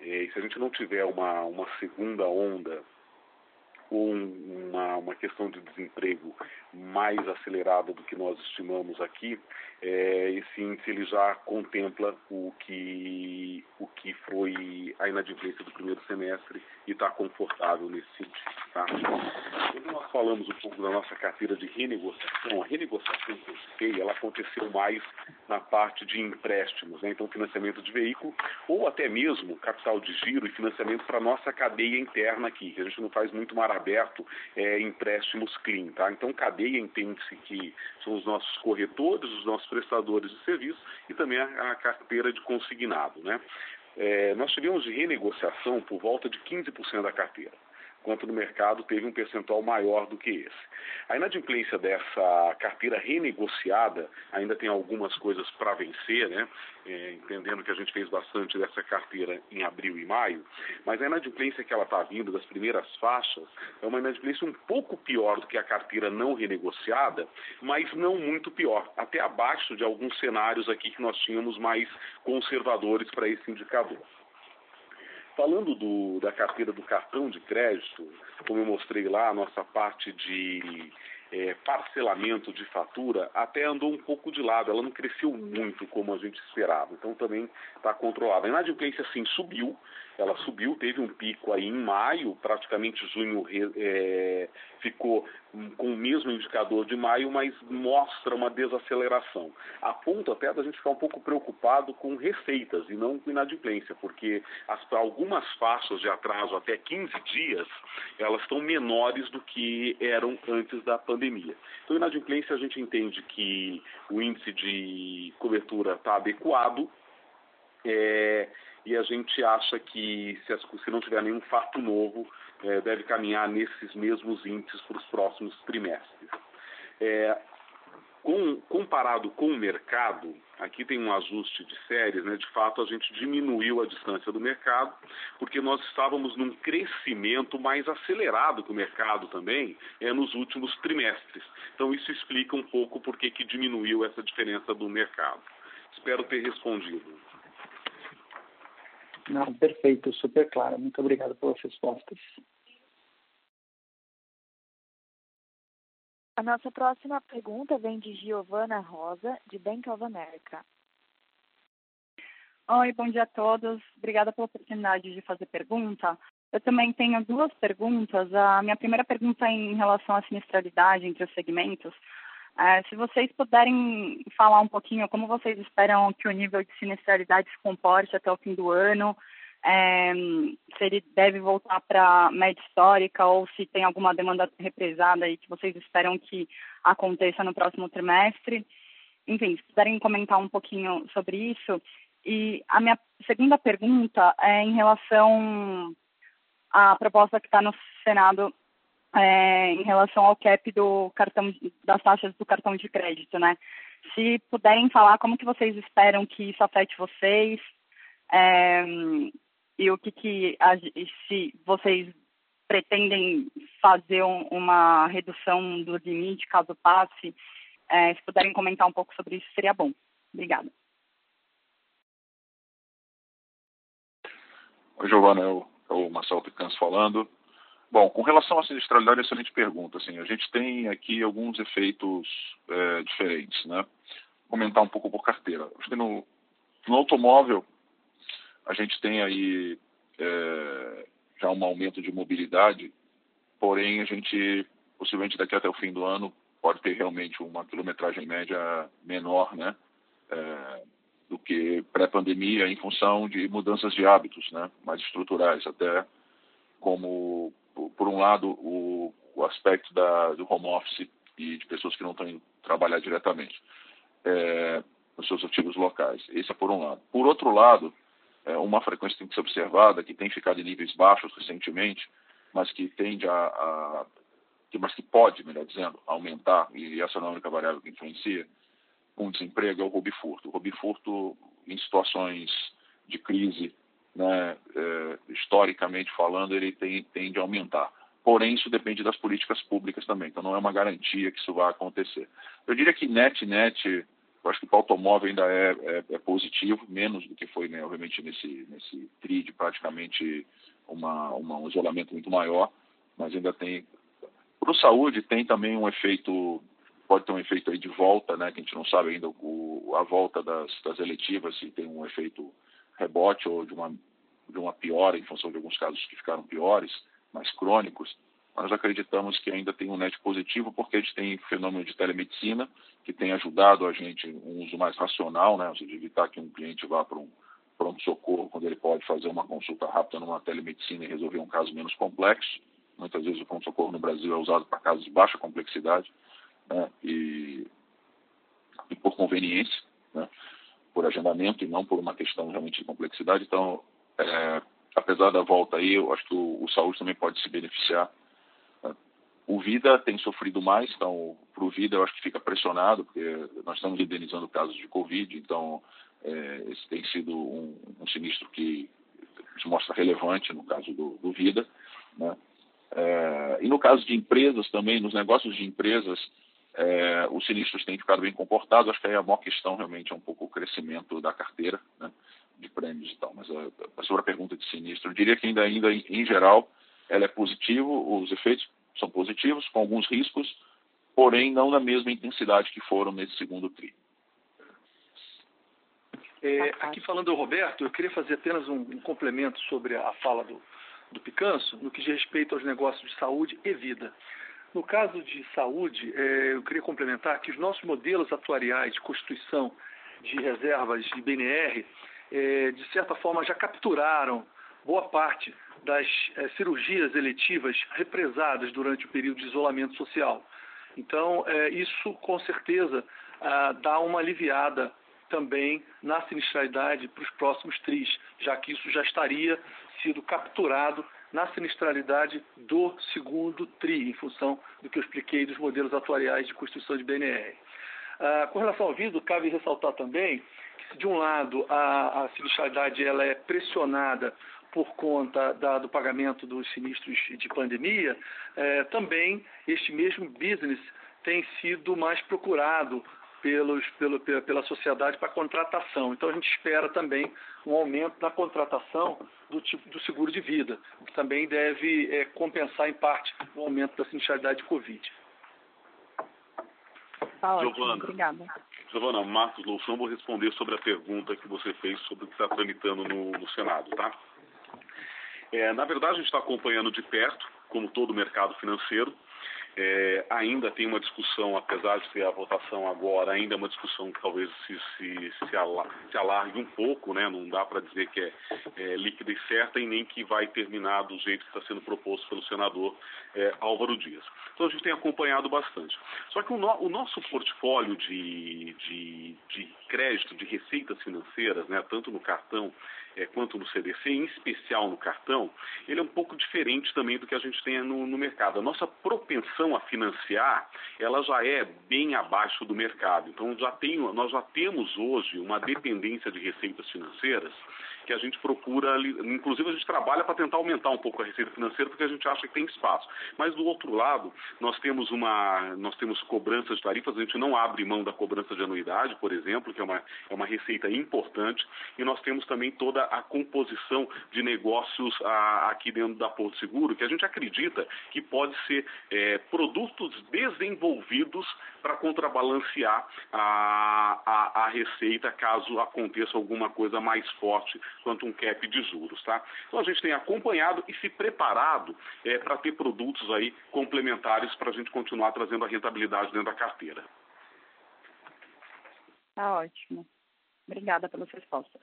É, e se a gente não tiver uma, uma segunda onda ou uma, uma questão de desemprego mais acelerada do que nós estimamos aqui, é, esse índice ele já contempla o que, o que foi a inadimplência do primeiro semestre e está confortável nesse sentido. Tá? Quando nós falamos um pouco da nossa carteira de renegociação, a renegociação que eu citei, ela aconteceu mais na parte de empréstimos, né? então financiamento de veículo, ou até mesmo capital de giro e financiamento para a nossa cadeia interna aqui, que a gente não faz muito mar aberto é, empréstimos clean. Tá? Então, cadeia entende-se que são os nossos corretores, os nossos prestadores de serviço e também a, a carteira de consignado. Né? é, nós tivemos de renegociação por volta de 15% da carteira enquanto no mercado teve um percentual maior do que esse. A inadimplência dessa carteira renegociada ainda tem algumas coisas para vencer, né? É, entendendo que a gente fez bastante dessa carteira em abril e maio, mas a inadimplência que ela está vindo das primeiras faixas é uma inadimplência um pouco pior do que a carteira não renegociada, mas não muito pior, até abaixo de alguns cenários aqui que nós tínhamos mais conservadores para esse indicador. Falando do, da carteira do cartão de crédito, como eu mostrei lá, a nossa parte de é, parcelamento de fatura até andou um pouco de lado, ela não cresceu muito como a gente esperava, então também está controlada. A inadimplência sim subiu, ela subiu, teve um pico aí em maio, praticamente junho é, ficou com o mesmo indicador de maio, mas mostra uma desaceleração. A ponto até da gente ficar um pouco preocupado com receitas e não com inadimplência, porque as, algumas faixas de atraso até 15 dias, elas estão menores do que eram antes da pandemia. Então, inadimplência a gente entende que o índice de cobertura está adequado, é, e a gente acha que se, as, se não tiver nenhum fato novo, é, deve caminhar nesses mesmos índices para os próximos trimestres. É, com, comparado com o mercado, aqui tem um ajuste de séries, né? de fato a gente diminuiu a distância do mercado, porque nós estávamos num crescimento mais acelerado que o mercado também é, nos últimos trimestres. Então isso explica um pouco por que diminuiu essa diferença do mercado. Espero ter respondido.
Não, perfeito, super claro. Muito obrigado pelas respostas.
A nossa próxima pergunta vem de Giovana Rosa, de Bank of America.
Oi, bom dia a todos. Obrigada pela oportunidade de fazer pergunta. Eu também tenho duas perguntas. A minha primeira pergunta é em relação à sinistralidade entre os segmentos. É, se vocês puderem falar um pouquinho como vocês esperam que o nível de sinistralidade se comporte até o fim do ano, é, se ele deve voltar para a média histórica ou se tem alguma demanda represada aí que vocês esperam que aconteça no próximo trimestre. Enfim, se puderem comentar um pouquinho sobre isso. E a minha segunda pergunta é em relação à proposta que está no Senado é, em relação ao cap do cartão, das taxas do cartão de crédito, né? Se puderem falar como que vocês esperam que isso afete vocês é, e o que que se vocês pretendem fazer um, uma redução do limite caso passe, é, se puderem comentar um pouco sobre isso seria bom. Obrigada.
Oi, Giovana, é o, é Marcelo Picanso falando. Bom, com relação à sinistralidade, excelente pergunta. Assim, a gente tem aqui alguns efeitos é, diferentes, né? Vou comentar um pouco por carteira. No, no automóvel, a gente tem aí é, já um aumento de mobilidade, porém a gente, possivelmente daqui até o fim do ano, pode ter realmente uma quilometragem média menor, né? É, do que pré-pandemia em função de mudanças de hábitos, né? Mais estruturais, até como por um lado, o, o aspecto da, do home office e de pessoas que não estão indo trabalhar diretamente é, nos seus ativos locais. Esse é por um lado. Por outro lado, é, uma frequência tem que ser observada, que tem ficado em níveis baixos recentemente, mas que tende a, a que, mas que pode, melhor dizendo, aumentar, e essa não é a única variável que influencia, o desemprego é o roubo furto. O roubo furto, em situações de crise, né, é, historicamente falando, ele tem, tende a aumentar. Porém, isso depende das políticas públicas também, então não é uma garantia que isso vai acontecer. Eu diria que net, net, eu acho que para o automóvel ainda é, é, é, positivo, menos do que foi, né, obviamente, nesse, nesse TRI praticamente uma, uma, um isolamento muito maior, mas ainda tem. Para o saúde, tem também um efeito, pode ter um efeito aí de volta, né, que a gente não sabe ainda o, a volta das, das eletivas, se tem um efeito rebote ou de uma, de uma piora, em função de alguns casos que ficaram piores, mais crônicos, nós acreditamos que ainda tem um net positivo, porque a gente tem fenômeno de telemedicina, que tem ajudado a gente um uso mais racional, né? ou seja, evitar que um cliente vá para um pronto-socorro quando ele pode fazer uma consulta rápida numa telemedicina e resolver um caso menos complexo. Muitas vezes o pronto-socorro no Brasil é usado para casos de baixa complexidade né? e, e por conveniência. Né? Por agendamento e não por uma questão realmente de complexidade. Então, é, apesar da volta aí, eu acho que o, o saúde também pode se beneficiar. Né? O Vida tem sofrido mais, então, para o Vida eu acho que fica pressionado, porque nós estamos indenizando casos de Covid, então, é, esse tem sido um, um, sinistro que se mostra relevante no caso do, do Vida. Né? É, e no caso de empresas também, nos negócios de empresas, é, os sinistros têm ficado bem comportados. Acho que aí a maior questão realmente é um pouco o crescimento da carteira né, de prêmios e tal. Mas a, a, sobre a pergunta de sinistro, eu diria que ainda, ainda em, geral, ela é positivo, os efeitos são positivos, com alguns riscos, porém não na mesma intensidade que foram nesse segundo tri.
É, aqui falando do Roberto, eu queria fazer apenas um, um complemento sobre a fala do, do Picanso no que diz respeito aos negócios de saúde e vida. No caso de saúde, é, eu queria complementar que os nossos modelos atuariais de constituição de reservas de BNR, é, de certa forma, já capturaram boa parte das é, cirurgias eletivas represadas durante o período de isolamento social. Então, isso com certeza dá uma aliviada também na sinistralidade para os próximos TRIs, já que isso já estaria sido capturado na sinistralidade do segundo TRI, em função do que eu expliquei dos modelos atuariais de construção de BNR. Ah, com relação ao vidro, cabe ressaltar também que, de um lado a, a sinistralidade ela é pressionada por conta da, do pagamento dos sinistros de pandemia, eh, também este mesmo business tem sido mais procurado pelos, pelo, pela sociedade para contratação. Então a gente espera também um aumento na contratação do tipo do seguro de vida, o que também deve é, compensar em parte o aumento da sinistralidade de Covid.
Tá ótimo, Giovana, obrigada.
Giovana, Marcos Loução, vou responder sobre a pergunta que você fez sobre o que está tramitando no, no Senado, tá? É, na verdade, a gente está acompanhando de perto, como todo o mercado financeiro, é, ainda tem uma discussão, apesar de ter a votação agora, ainda é uma discussão que talvez se, se, se, alargue um pouco, né? não dá para dizer que é, é, líquida e certa e nem que vai terminar do jeito que está sendo proposto pelo senador é, Álvaro Dias. Então a gente tem acompanhado bastante. Só que o, no, o nosso portfólio de, de, de, crédito, de receitas financeiras, né? tanto no cartão é, quanto no CDC, em especial no cartão, ele é um pouco diferente também do que a gente tem no, no mercado. A nossa propensão a financiar, ela já é bem abaixo do mercado. Então, já tem, nós já temos hoje uma dependência de receitas financeiras que a gente procura, inclusive a gente trabalha para tentar aumentar um pouco a receita financeira porque a gente acha que tem espaço. Mas do outro lado, nós temos uma, nós temos cobranças de tarifas, a gente não abre mão da cobrança de anuidade, por exemplo, que é uma, é uma receita importante, e nós temos também toda a composição de negócios a, aqui dentro da Porto Seguro, que a gente acredita que pode ser é, produtos desenvolvidos para contrabalancear a, a, a, receita caso aconteça alguma coisa mais forte quanto um cap de juros. Tá? Então a gente tem acompanhado e se preparado é, para ter produtos aí complementares para a gente continuar trazendo a rentabilidade dentro da carteira.
Tá ótimo. Obrigada pelas respostas.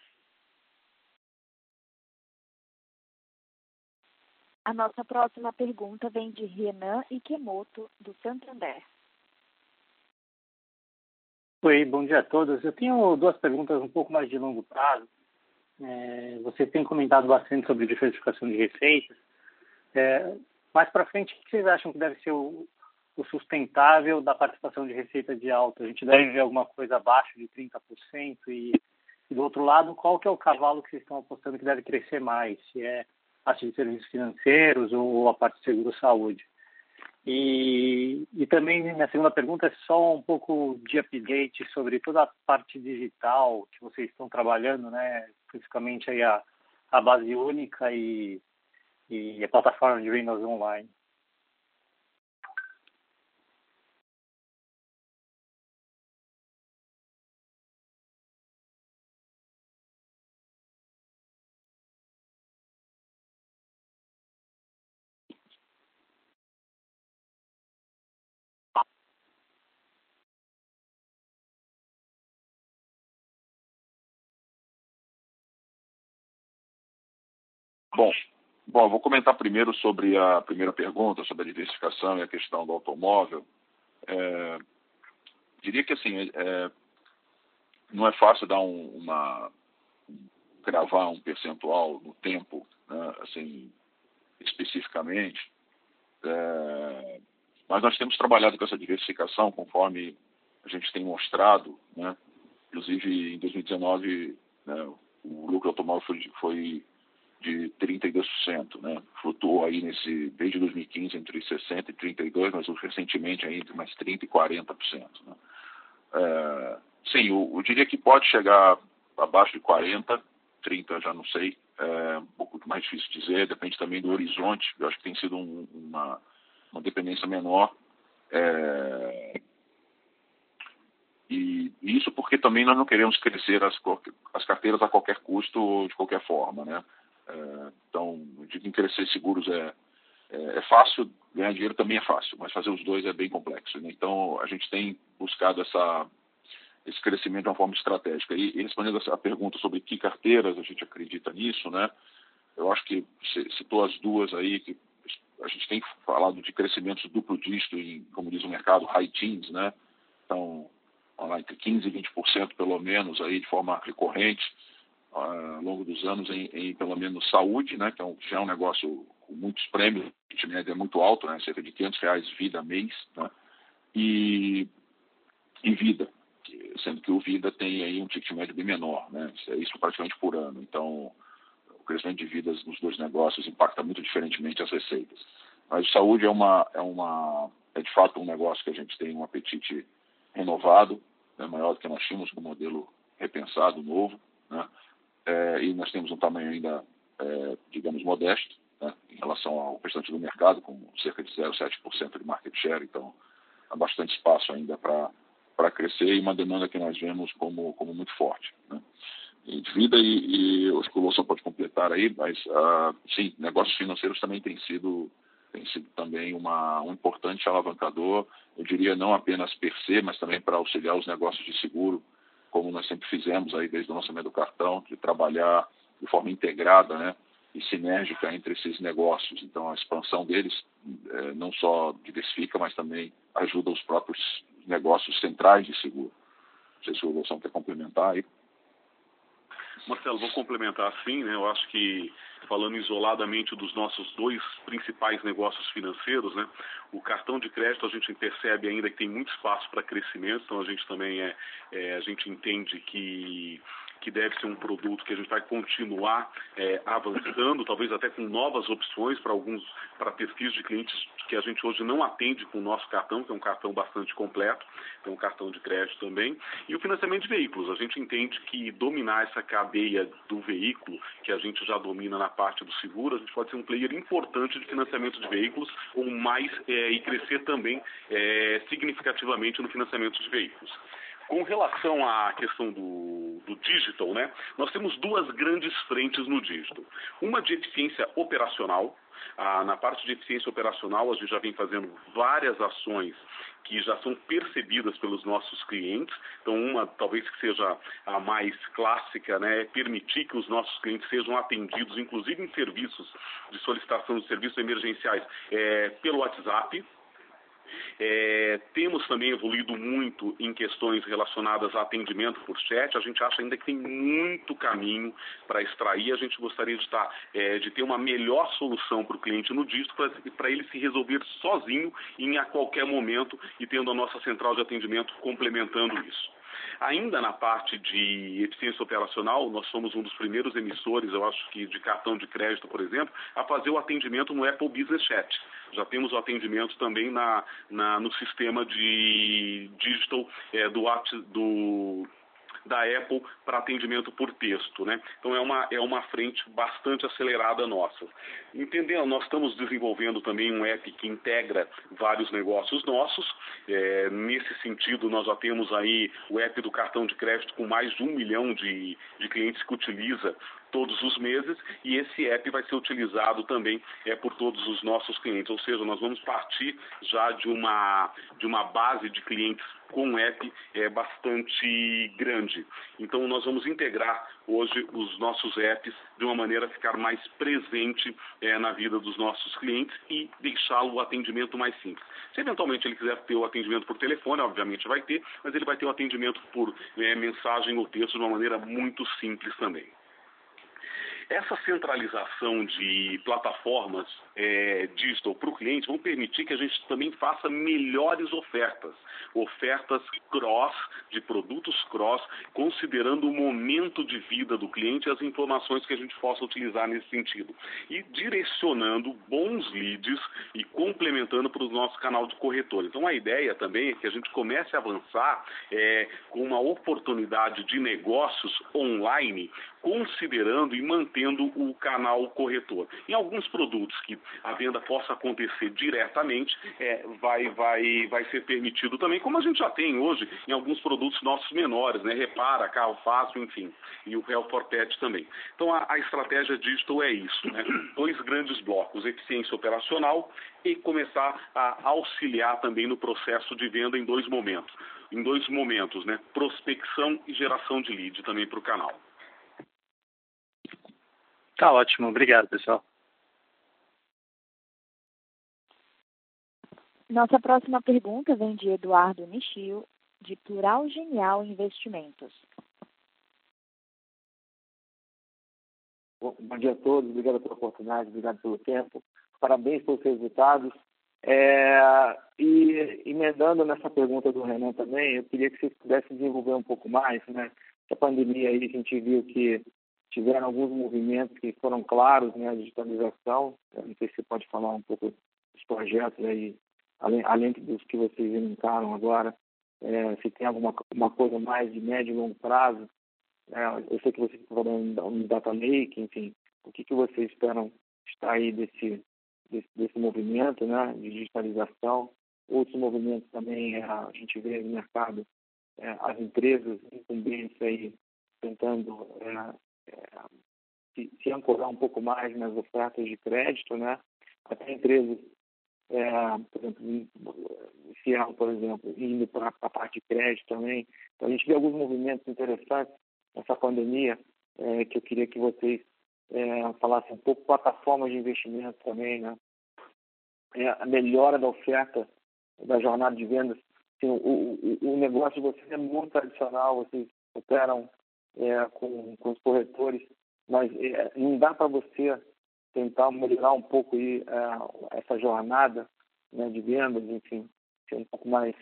A nossa próxima pergunta vem de Renan Ikemoto, do Santander.
Oi, bom dia a todos. Eu tenho duas perguntas um pouco mais de longo prazo. É, você tem comentado bastante sobre diversificação de receitas. É, mais para frente, o que vocês acham que deve ser o, o, sustentável da participação de receita de alta? A gente deve ver alguma coisa abaixo de 30%? E, e do outro lado, qual que é o cavalo que vocês estão apostando que deve crescer mais? Se é parte de serviços financeiros ou a parte de seguro-saúde. E, e também minha segunda pergunta é só um pouco de update sobre toda a parte digital que vocês estão trabalhando, né? Especificamente aí a, a base única e, e a plataforma de vendas online.
Bom, bom, vou comentar primeiro sobre a primeira pergunta, sobre a diversificação e a questão do automóvel. É, diria que assim, é, não é fácil dar um, uma gravar um percentual no tempo, né, assim, especificamente, é, mas nós temos trabalhado com essa diversificação conforme a gente tem mostrado, né, inclusive em 2019 né, o lucro automóvel foi, foi de 32%, né? Flutuou aí nesse desde 2015 entre 60 e 32, mas recentemente aí entre mais 30 e 40%. Né? É, sim, eu, eu, diria que pode chegar abaixo de 40, 30 já não sei, é um pouco mais difícil dizer, depende também do horizonte. Eu acho que tem sido um, uma, uma dependência menor. É, e isso porque também nós não queremos crescer as, as carteiras a qualquer custo, de qualquer forma, né? É, então, de que crescer seguros é, é, é, fácil, ganhar dinheiro também é fácil, mas fazer os dois é bem complexo. Né? Então, a gente tem buscado essa, esse crescimento de uma forma estratégica. E, e respondendo a pergunta sobre que carteiras a gente acredita nisso, né? Eu acho que citou as duas aí, que a gente tem falado de crescimentos duplo dígito em, como diz o mercado, high teens, né? Então, lá, entre 15% e 20% pelo menos aí de forma recorrente ao longo dos anos em, em, pelo menos saúde, né, que é um, já é um negócio com muitos prêmios, o média é muito alto, né, cerca de 500 reais vida mês, né, e, e vida, sendo que o vida tem aí um ticket médio bem menor, né, é isso praticamente por ano. Então, o crescimento de vidas nos dois negócios impacta muito diferentemente as receitas. Mas saúde é uma é uma é de fato um negócio que a gente tem um apetite renovado, né, maior do que nós tínhamos com o modelo repensado novo, né? É, e nós temos um tamanho ainda, é, digamos, modesto né, em relação ao restante do mercado, com cerca de 0,7% de market share, então há bastante espaço ainda para crescer e uma demanda que nós vemos como, como muito forte. Né. E de vida, e, e o Wilson pode completar aí, mas uh, sim, negócios financeiros também têm sido tem sido também uma, um importante alavancador, eu diria não apenas per se, mas também para auxiliar os negócios de seguro como nós sempre fizemos aí desde o lançamento do cartão, de trabalhar de forma integrada, né, e sinérgica entre esses negócios. Então, a expansão deles é, não só diversifica, mas também ajuda os próprios negócios centrais de seguro. Não sei se o Wilson quer complementar aí.
Marcelo, vou complementar sim, né? Eu acho que falando isoladamente dos nossos dois principais negócios financeiros, né? O cartão de crédito a gente percebe ainda que tem muito espaço para crescimento, então a gente também é, é, a gente entende que que deve ser um produto que a gente vai continuar é, avançando, talvez até com novas opções para alguns para perfis de clientes que a gente hoje não atende com o nosso cartão, que é um cartão bastante completo, tem um cartão de crédito também, e o financiamento de veículos. A gente entende que dominar essa cadeia do veículo, que a gente já domina na parte do seguro, a gente pode ser um player importante de financiamento de veículos, ou mais é, e crescer também é, significativamente no financiamento de veículos. Com relação à questão do, do digital, né, nós temos duas grandes frentes no digital. Uma de eficiência operacional, ah, na parte de eficiência operacional, a gente já vem fazendo várias ações que já são percebidas pelos nossos clientes. Então, uma talvez que seja a mais clássica, né, é permitir que os nossos clientes sejam atendidos, inclusive em serviços de solicitação de serviços emergenciais, é, pelo WhatsApp. É, temos também evoluído muito em questões relacionadas a atendimento por chat. A gente acha ainda que tem muito caminho para extrair. A gente gostaria de, estar, é, de ter uma melhor solução para o cliente no dígito, para ele se resolver sozinho em a qualquer momento e tendo a nossa central de atendimento complementando isso. Ainda na parte de eficiência operacional, nós somos um dos primeiros emissores, eu acho que de cartão de crédito, por exemplo, a fazer o atendimento no Apple Business Chat. Já temos o atendimento também na, na no sistema de digital é, do, do da Apple para atendimento por texto. Né? Então é uma, é uma frente bastante acelerada nossa. Entendendo, nós estamos desenvolvendo também um app que integra vários negócios nossos. É, nesse sentido, nós já temos aí o app do cartão de crédito com mais de um milhão de, de clientes que utiliza todos os meses e esse app vai ser utilizado também é, por todos os nossos clientes. Ou seja, nós vamos partir já de uma, de uma base de clientes com app é bastante grande. Então nós vamos integrar hoje os nossos apps de uma maneira a ficar mais presente é, na vida dos nossos clientes e deixá-lo o atendimento mais simples. Se eventualmente ele quiser ter o atendimento por telefone, obviamente vai ter, mas ele vai ter o atendimento por é, mensagem ou texto de uma maneira muito simples também. Essa centralização de plataformas é, digital para o cliente vão permitir que a gente também faça melhores ofertas, ofertas cross, de produtos cross, considerando o momento de vida do cliente e as informações que a gente possa utilizar nesse sentido. E direcionando bons leads e complementando para o nosso canal de corretor. Então a ideia também é que a gente comece a avançar é, com uma oportunidade de negócios online, considerando e mantendo o canal corretor. Em alguns produtos que a venda possa acontecer diretamente, é, vai, vai, vai ser permitido também, como a gente já tem hoje em alguns produtos nossos menores, né? Repara, carro fácil, enfim, e o Real for Pet também. Então a, a estratégia digital é isso, né? Dois grandes blocos, eficiência operacional e começar a auxiliar também no processo de venda em dois momentos. Em dois momentos, né? Prospecção e geração de lead também para o canal.
Tá ótimo, obrigado, pessoal.
Nossa próxima pergunta vem de Eduardo Nishio, de Plural Genial Investimentos.
Bom, bom, dia a todos, obrigado pela oportunidade, obrigado pelo tempo, parabéns pelos resultados. É, e emendando nessa pergunta do Renan também, eu queria que vocês pudessem desenvolver um pouco mais, né? A pandemia aí a gente viu que tiveram alguns movimentos que foram claros, né, a digitalização. Eu não sei se você pode falar um pouco dos projetos aí, além, além dos que vocês elencaram agora, é, se tem alguma uma coisa mais de médio e longo prazo. É, eu sei que vocês estão falando um data lake, enfim, o que, que vocês esperam estar aí desse, desse, desse movimento, né, de digitalização. Outros movimentos também, é, a gente vê no mercado, é, as empresas incumbentes aí tentando é, se, se, ancorar um pouco mais nas ofertas de crédito, né? Até empresas, é, por exemplo, Cielo, por exemplo, indo para a parte de crédito também. Então, a gente vê alguns movimentos interessantes nessa pandemia é, que eu queria que vocês é, falassem um pouco. Plataformas de investimento também, né? É, a melhora da oferta da jornada de vendas. Assim, o, o, o negócio de vocês é muito tradicional, vocês operam é, com, com os corretores, mas é, não dá para você tentar melhorar um pouco aí, é, essa jornada né, de vendas, enfim, ser um pouco mais,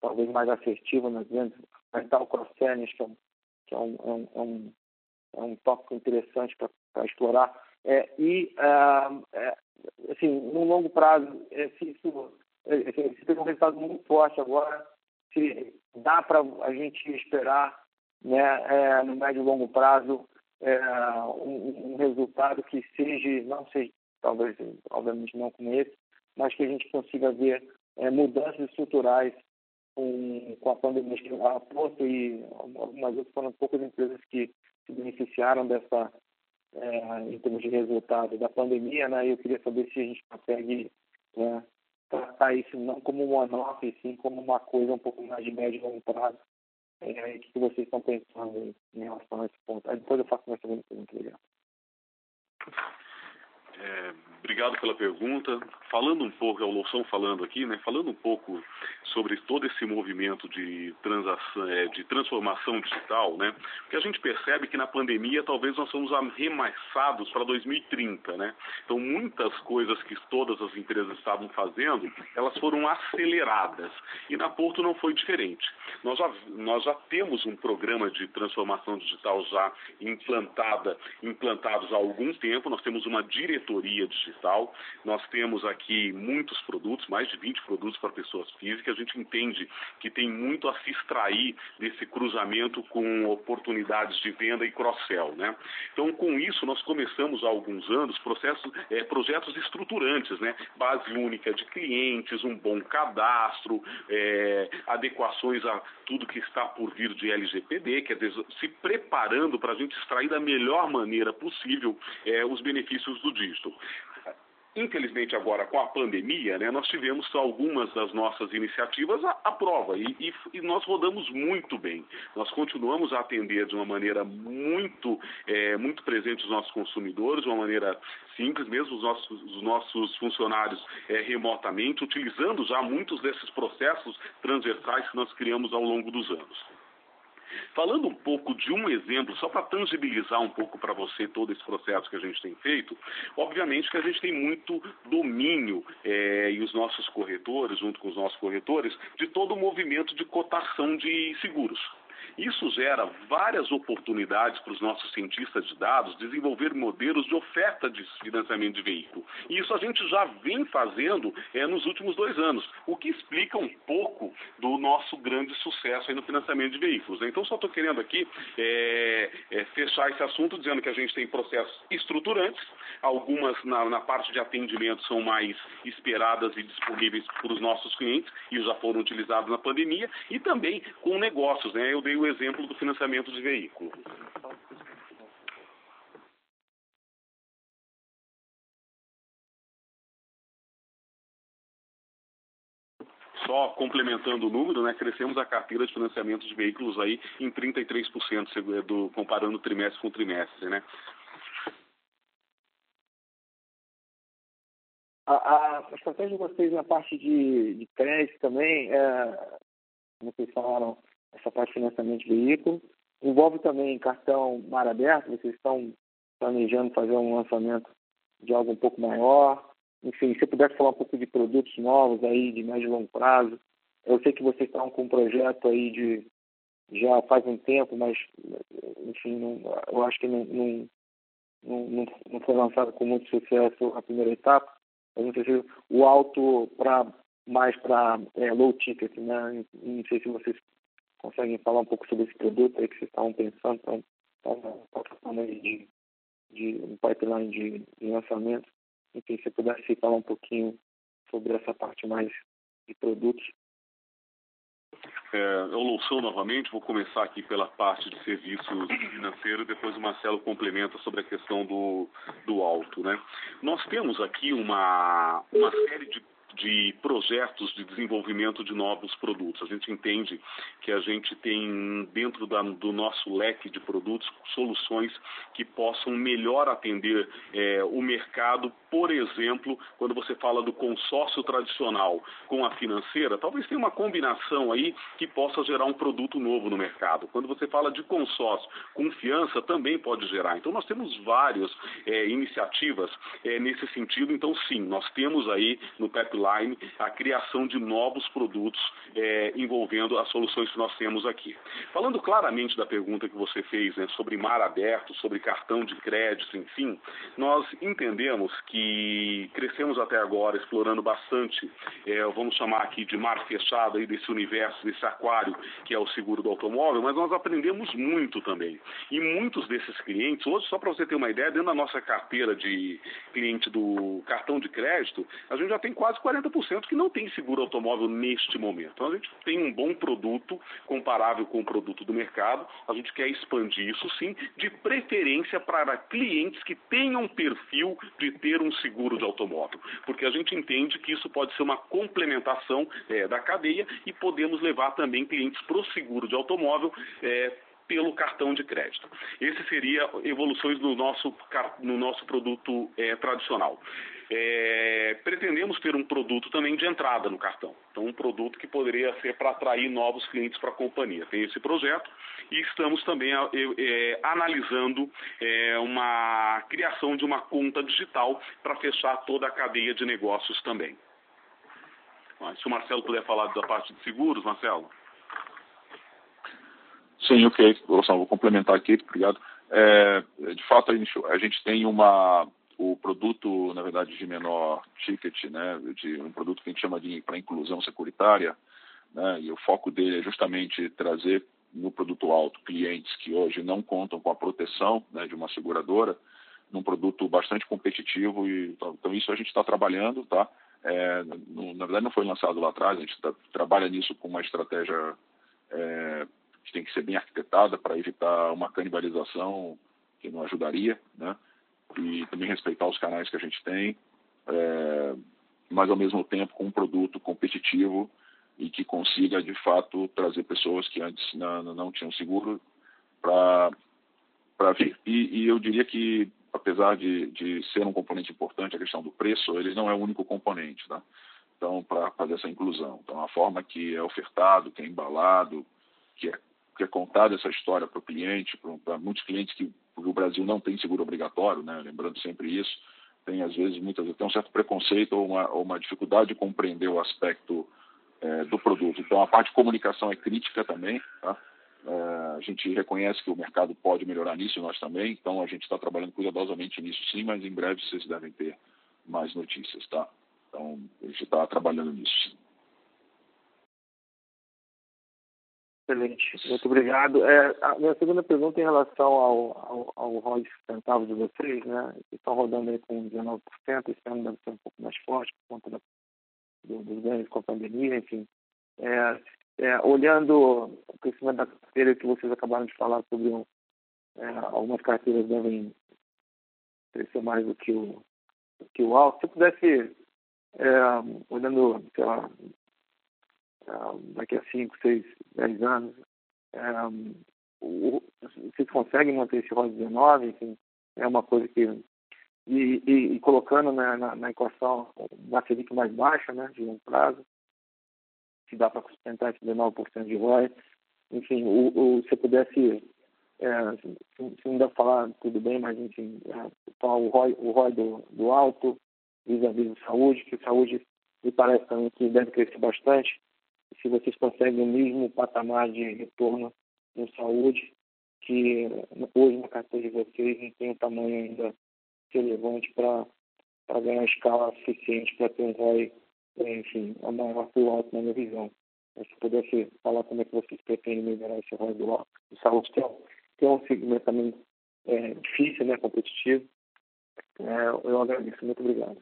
talvez mais assertiva nas vendas, aumentar o cross-selling, que, é um, que é, um, é, um, é, um, é tópico interessante para explorar. É, e, é, é, assim, no longo prazo, é, se isso se tem um resultado muito forte agora, se dá para a gente esperar né, é, no médio e longo prazo é, um, um, resultado que seja, não seja, talvez, obviamente não como esse, mas que a gente consiga ver é, mudanças estruturais com, com a pandemia. A Porto e algumas outras foram poucas empresas que se beneficiaram dessa, é, em termos de resultado da pandemia, né? Eu queria saber se a gente consegue né, tratar isso não como um one-off, sim como uma coisa um pouco mais de médio e longo prazo, é, o que vocês estão pensando em relação a esse ponto? Aí depois eu faço uma segunda pergunta. Obrigado.
É, obrigado pela pergunta. Falando um pouco, é o Loução falando aqui, né? Falando um pouco sobre todo esse movimento de, é, de transformação digital, né? Porque a gente percebe que na pandemia talvez nós somos arremessados para 2030, né? Então muitas coisas que todas as empresas estavam fazendo, elas foram aceleradas. E na Porto não foi diferente. Nós já, nós já temos um programa de transformação digital já implantada, implantados há algum tempo. Nós temos uma diretoria de digital. Nós temos aqui muitos produtos, mais de 20 produtos para pessoas físicas. A gente entende que tem muito a se extrair desse cruzamento com oportunidades de venda e cross-sell. Né? Então, com isso, nós começamos há alguns anos processos, é, projetos estruturantes, né? base única de clientes, um bom cadastro, é, adequações a tudo que está por vir de LGPD, quer dizer, se preparando para a gente extrair da melhor maneira possível é, os benefícios do dígito. Infelizmente, agora com a pandemia, né, nós tivemos algumas das nossas iniciativas à, à prova e, e, e, nós rodamos muito bem. Nós continuamos a atender de uma maneira muito, é, muito presente os nossos consumidores, de uma maneira simples, mesmo os nossos, os nossos funcionários é, remotamente, utilizando já muitos desses processos transversais que nós criamos ao longo dos anos. Falando um pouco de um exemplo, só para tangibilizar um pouco para você todo esse processo que a gente tem feito, obviamente que a gente tem muito domínio, é, e os nossos corretores, junto com os nossos corretores, de todo o movimento de cotação de seguros. Isso gera várias oportunidades para os nossos cientistas de dados desenvolver modelos de oferta de financiamento de veículo. E isso a gente já vem fazendo é, nos últimos dois anos, o que explica um pouco do nosso grande sucesso no financiamento de veículos. Então, só estou querendo aqui é, é, fechar esse assunto dizendo que a gente tem processos estruturantes, algumas na, na parte de atendimento são mais esperadas e disponíveis para os nossos clientes e já foram utilizados na pandemia, e também com negócios. Né? Eu dei o exemplo do financiamento de veículo. Só complementando o número, né, crescemos a carteira de financiamento de veículos aí em 33%, do, comparando trimestre com trimestre. Né?
A, a, estratégia de vocês na parte de, de crédito também, é, como vocês falaram, essa parte de financiamento de veículo. Envolve também cartão mar aberto, vocês estão planejando fazer um lançamento de algo um pouco maior. Enfim, se pudesse falar um pouco de produtos novos aí, de e longo prazo. Eu sei que vocês estão com um projeto aí de já faz um tempo, mas enfim, não, eu acho que não, não, não, não foi lançado com muito sucesso a primeira etapa. Eu não sei se o alto para mais para é, low ticket, né? Não sei se vocês conseguem falar um pouco sobre esse produto aí que vocês estavam pensando, então, plataforma tá de, de um pipeline de, de lançamento. Enfim, se pudesse falar um pouquinho sobre essa parte mais de produtos.
É, eu louçou novamente, vou começar aqui pela parte de serviços financeiros, depois o Marcelo complementa sobre a questão do, do alto. Né? Nós temos aqui uma, uma série de de projetos de desenvolvimento de novos produtos. A gente entende que a gente tem dentro da, do nosso leque de produtos soluções que possam melhor atender é, o mercado. Por exemplo, quando você fala do consórcio tradicional com a financeira, talvez tenha uma combinação aí que possa gerar um produto novo no mercado. Quando você fala de consórcio, confiança também pode gerar. Então nós temos várias é, iniciativas é, nesse sentido. Então sim, nós temos aí no pipeline a criação de novos produtos é, envolvendo as soluções que nós temos aqui. Falando claramente da pergunta que você fez né, sobre mar aberto, sobre cartão de crédito, enfim, nós entendemos que crescemos até agora explorando bastante, é, vamos chamar aqui de mar fechado, aí desse universo, desse aquário que é o seguro do automóvel, mas nós aprendemos muito também. E muitos desses clientes, hoje, só para você ter uma ideia, dentro da nossa carteira de cliente do cartão de crédito, a gente já tem quase 40% que não tem seguro automóvel neste momento. Então a gente tem um bom produto comparável com o produto do mercado. A gente quer expandir isso sim, de preferência para clientes que tenham perfil de ter um seguro de automóvel, porque a gente entende que isso pode ser uma complementação é, da cadeia e podemos levar também clientes para o seguro de automóvel é, pelo cartão de crédito. Esse seria evoluções no nosso, no nosso produto é, tradicional. É, pretendemos ter um produto também de entrada no cartão. Então, um produto que poderia ser para atrair novos clientes para a companhia. Tem esse projeto e estamos também é, é, analisando é, uma criação de uma conta digital para fechar toda a cadeia de negócios também. Mas, se o Marcelo puder falar da parte de seguros, Marcelo.
Sim, ok. Vou complementar aqui, obrigado. É, de fato, a gente tem uma o produto, na verdade, de menor ticket, né, de um produto que a gente chama de para inclusão securitária, né, e o foco dele é justamente trazer no produto alto clientes que hoje não contam com a proteção né, de uma seguradora, num produto bastante competitivo e então, então isso a gente está trabalhando, tá? É, no, na verdade não foi lançado lá atrás, a gente tá, trabalha nisso com uma estratégia é, que tem que ser bem arquitetada para evitar uma canibalização que não ajudaria, né? E também respeitar os canais que a gente tem, é, mas ao mesmo tempo com um produto competitivo e que consiga de fato trazer pessoas que antes não, não tinham seguro para vir. E, e, eu diria que apesar de, de ser um componente importante a questão do preço, ele não é o único componente, tá? Então, para fazer essa inclusão, então a forma que é ofertado, que é embalado, que é, que é contada essa história para o cliente, para muitos clientes que o Brasil não tem seguro obrigatório, né? Lembrando sempre isso, tem às vezes muitas vezes tem um certo preconceito ou uma, ou uma dificuldade de compreender o aspecto é, do produto. Então a parte de comunicação é crítica também, tá? É, a gente reconhece que o mercado pode melhorar nisso, nós também, então a gente está trabalhando cuidadosamente nisso sim, mas em breve vocês devem ter mais notícias, tá? Então a gente está trabalhando nisso sim.
Excelente, muito obrigado. É, a minha segunda pergunta é em relação ao, ao, ao ROI sustentável de vocês, né? Que estão rodando aí com 19%, esse ano deve ser um pouco mais forte por conta da, do, dos ganhos com a pandemia, enfim. É, é, olhando o crescimento da carteira que vocês acabaram de falar sobre um, é, algumas carteiras devem crescer mais do que o, do que o alto, se pudesse, é, olhando, sei lá, daqui a 5, 6, 10 anos, é, o, vocês conseguem manter esse ROI 19, enfim, é uma coisa que e, e, e colocando na, na, na, equação uma Selic mais baixa, né, de longo prazo, se dá para sustentar esse 19% de ROI. Enfim, o, o, se pudesse, é, se, se não dá para falar tudo bem, mas enfim, é, o ROI, o ROI do, do alto, vis-à-vis -vis saúde, que saúde me parece também que deve crescer bastante. Se vocês conseguem o mesmo patamar de retorno em saúde, que hoje na carteira de vocês não tem o tamanho ainda relevante para ganhar escala suficiente para ter um ROI enfim, é maior o alto na minha visão. Mas se pudesse falar como é que vocês pretendem melhorar esse rol do, do saúde, que é, que é um segmento também é, difícil, né, competitivo, é, eu agradeço. Muito obrigado.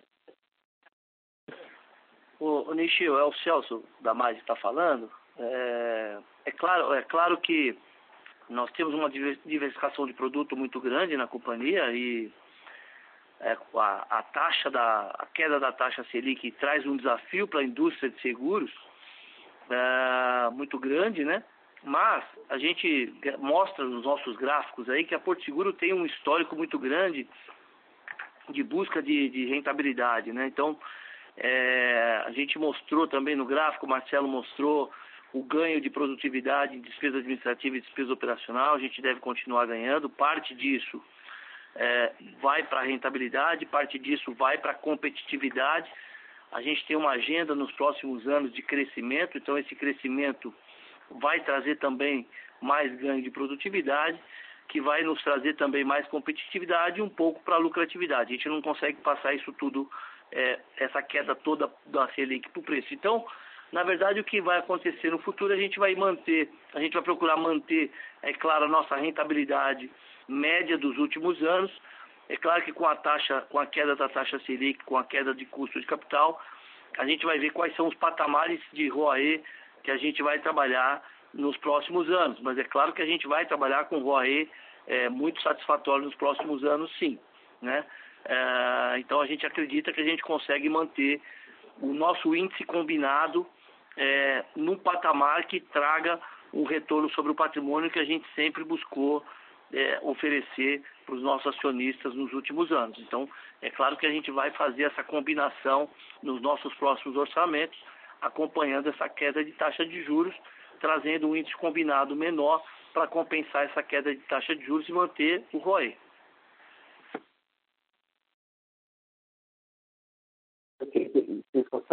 O, o Nishio, é o Celso da Mais está falando. É, é, claro, é claro que nós temos uma diversificação de produto muito grande na companhia e é, a, a, taxa da a queda da taxa Selic traz um desafio para a indústria de seguros é, muito grande, né? Mas a gente mostra nos nossos gráficos aí que a Porto Seguro tem um histórico muito grande de busca de, de rentabilidade, né? Então é, a gente mostrou também no gráfico, o Marcelo mostrou o ganho de produtividade, despesa administrativa e despesa operacional. A gente deve continuar ganhando. Parte disso é, vai para a rentabilidade, parte disso vai para a competitividade. A gente tem uma agenda nos próximos anos de crescimento, então esse crescimento vai trazer também mais ganho de produtividade, que vai nos trazer também mais competitividade e um pouco para lucratividade. A gente não consegue passar isso tudo, é, essa queda toda da Selic para o preço. Então, na verdade, o que vai acontecer no futuro, a gente vai manter, a gente vai procurar manter, é claro, a nossa rentabilidade média dos últimos anos. É claro que com a taxa, com a queda da taxa Selic, com a queda de custo de capital, a gente vai ver quais são os patamares de ROAE que a gente vai trabalhar nos próximos anos. Mas é claro que a gente vai trabalhar com ROAE é, muito satisfatório nos próximos anos, sim. Né? É, então a gente acredita que a gente consegue manter o nosso índice combinado é, num patamar que traga um retorno sobre o patrimônio que a gente sempre buscou é, oferecer para os nossos acionistas nos últimos anos. Então, é claro que a gente vai fazer essa combinação nos nossos próximos orçamentos, acompanhando essa queda de taxa de juros, trazendo um índice combinado menor para compensar essa queda de taxa de juros e manter o ROE.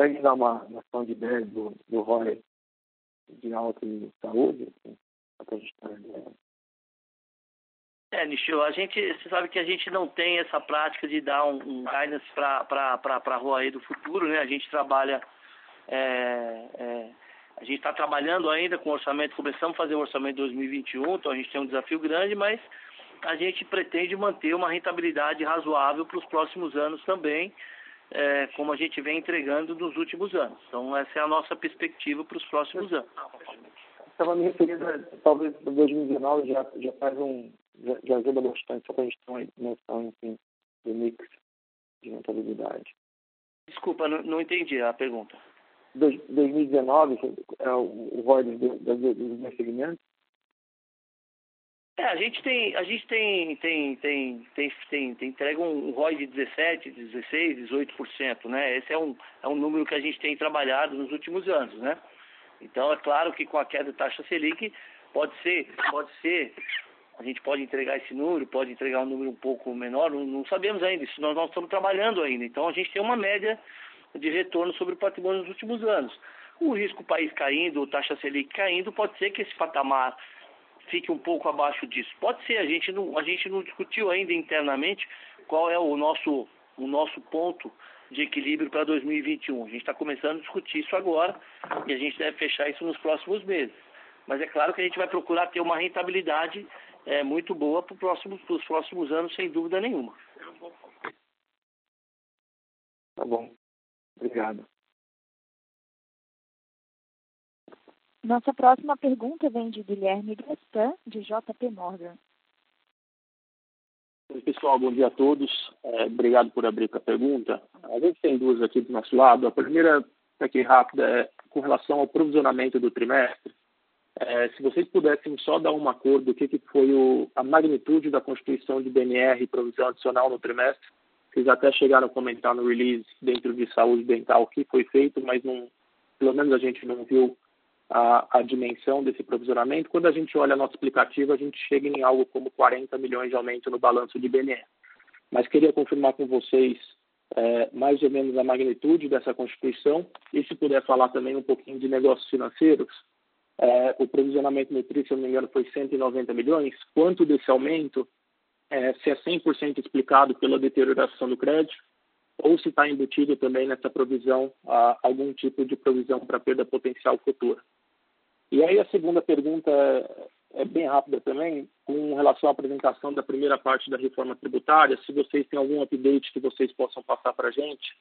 Vocês conseguem dar uma noção de ideia do, do ROE de alta e saúde? Assim,
É, Nichio, a gente, você sabe que a gente não tem essa prática de dar um, um guidance para a aí do futuro, né? A gente trabalha, é, é, a gente está trabalhando ainda com orçamento, começamos a fazer o orçamento de 2021, então a gente tem um desafio grande, mas a gente pretende manter uma rentabilidade razoável para os próximos anos também, é, como a gente vem entregando nos últimos anos. Então essa é a nossa perspectiva para os próximos anos.
Estava me referindo, talvez, 2019 já, já faz um, já, já ajuda bastante, só para a gente ter uma noção, enfim, do mix de rentabilidade.
Desculpa, não, não entendi a pergunta.
2019 é o, o ROI dos, dos, dos segmentos?
É, a gente tem, a gente tem, tem, tem, tem, tem, tem entrega um ROI de 17, 16, 18%, né? Esse é um, é um número que a gente tem trabalhado nos últimos anos, né? Então, é claro que com a queda da taxa Selic, pode ser, pode ser a gente pode entregar esse número, pode entregar um número um pouco menor, não, não sabemos ainda, isso nós, nós estamos trabalhando ainda. Então a gente tem uma média de retorno sobre o patrimônio nos últimos anos. O risco país caindo, taxa Selic caindo, pode ser que esse patamar fique um pouco abaixo disso. Pode ser, a gente não, a gente não discutiu ainda internamente qual é o nosso, o nosso ponto de equilíbrio para 2021. A gente está começando a discutir isso agora e a gente deve fechar isso nos próximos meses. Mas é claro que a gente vai procurar ter uma rentabilidade é, muito boa para próximo, os próximos anos, sem dúvida nenhuma.
Tá bom. Obrigado.
Nossa próxima pergunta vem de Guilherme Gastan, de JP Morgan.
Oi, pessoal, bom dia a todos. É, obrigado por abrir a pergunta. A gente tem duas aqui do nosso lado. A primeira, aqui rápida, é com relação ao provisionamento do trimestre. É, se vocês pudessem só dar uma cor do que, que foi o, a magnitude da constituição de BNR e provisão adicional no trimestre, vocês até chegaram a comentar no release dentro de saúde dental o que foi feito, mas não, pelo menos a gente não viu a, a, dimensão desse provisionamento. Quando a gente olha nosso explicativo, a gente chega em algo como 40 milhões de aumento no balanço de BNR. Mas queria confirmar com vocês é, mais ou menos a magnitude dessa constituição e se puder falar também um pouquinho de negócios financeiros, é, o provisionamento nutricional, se não me engano, foi 190 milhões. Quanto desse aumento, é, se é 100% explicado pela deterioração do crédito, ou se está embutido também nessa provisão a, algum tipo de provisão para perda potencial futura. E aí a segunda pergunta é, bem rápida também, com relação à apresentação da primeira parte da reforma tributária, se vocês têm algum update que vocês possam passar para a gente,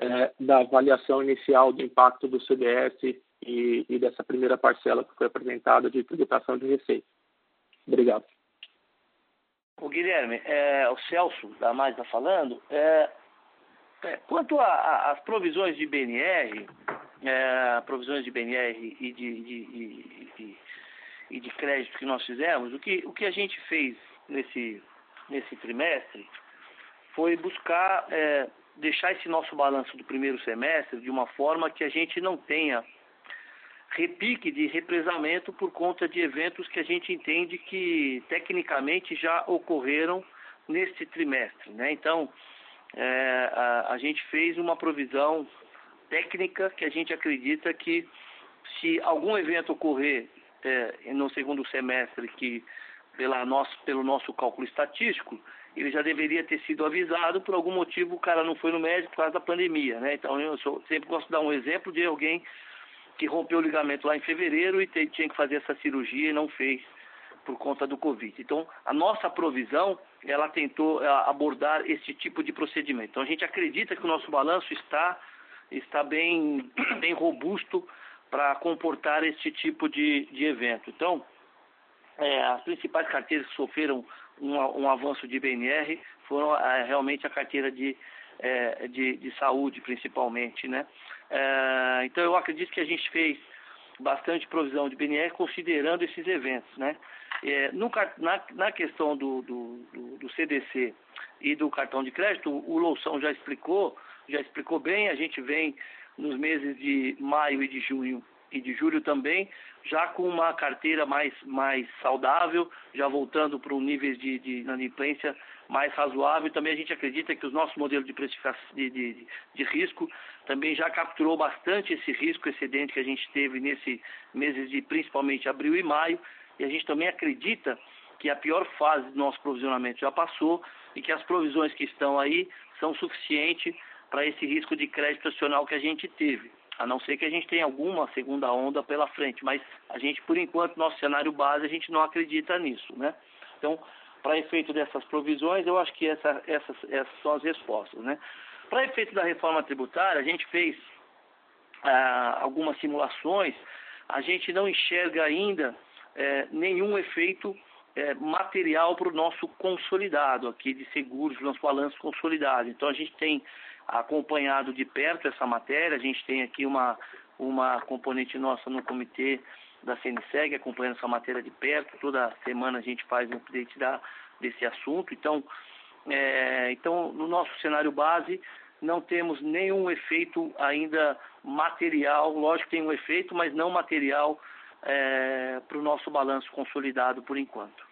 é, da avaliação inicial do impacto do CDS e, e, dessa primeira parcela que foi apresentada de tributação de receita. Obrigado.
O Guilherme, é, o Celso da Mais está falando. É, é, quanto às provisões de BNR, é, provisões de BNR e de, de, de, e de crédito que nós fizemos, o que, o que a gente fez nesse, nesse trimestre foi buscar é, deixar esse nosso balanço do primeiro semestre de uma forma que a gente não tenha repique de represamento por conta de eventos que a gente entende que tecnicamente já ocorreram neste trimestre. Né? Então, é, a, a, gente fez uma provisão técnica que a gente acredita que se algum evento ocorrer é, no segundo semestre que pela nosso, pelo nosso cálculo estatístico, ele já deveria ter sido avisado, por algum motivo o cara não foi no médico por causa da pandemia, né? Então eu sou, sempre gosto de dar um exemplo de alguém que rompeu o ligamento lá em fevereiro e te, tinha que fazer essa cirurgia e não fez por conta do Covid. Então, a nossa provisão, ela tentou eh, abordar esse tipo de procedimento. Então, a gente acredita que o nosso balanço está, está bem, bem robusto para comportar esse tipo de, de evento. Então, é, as principais carteiras que sofreram um, um avanço de BNR foram é, realmente a carteira de, é, de, de, saúde, principalmente. Né? É, então, eu acredito que a gente fez bastante provisão de BNR considerando esses eventos. Né? É, no, na, na, questão do, do, do, CDC e do cartão de crédito, o Loução já explicou, já explicou bem, a gente vem nos meses de maio e de junho e de julho também, já com uma carteira mais, mais saudável, já voltando para um nível de, de inadimplência mais razoável. Também a gente acredita que os nossos modelos de de, de, de, risco também já capturou bastante esse risco excedente que a gente teve nesse meses de principalmente abril e maio. E a gente também acredita que a pior fase do nosso provisionamento já passou e que as provisões que estão aí são suficientes para esse risco de crédito nacional que a gente teve. A não ser que a gente tenha alguma segunda onda pela frente, mas a gente, por enquanto, nosso cenário base, a gente não acredita nisso, né? Então, para efeito dessas provisões, eu acho que essa, essas, essas são as respostas, né? Para efeito da reforma tributária, a gente fez ah, algumas simulações, a gente não enxerga ainda eh, nenhum efeito eh, material para o nosso consolidado aqui de seguros, nosso balanço consolidado. Então a gente tem acompanhado de perto essa matéria, a gente tem aqui uma, uma componente nossa no comitê da CNSEG acompanhando essa matéria de perto, toda semana a gente faz um update da, desse assunto. Então, é, então, no nosso cenário base, não temos nenhum efeito ainda material, lógico que tem um efeito, mas não material é, para o nosso balanço consolidado por enquanto.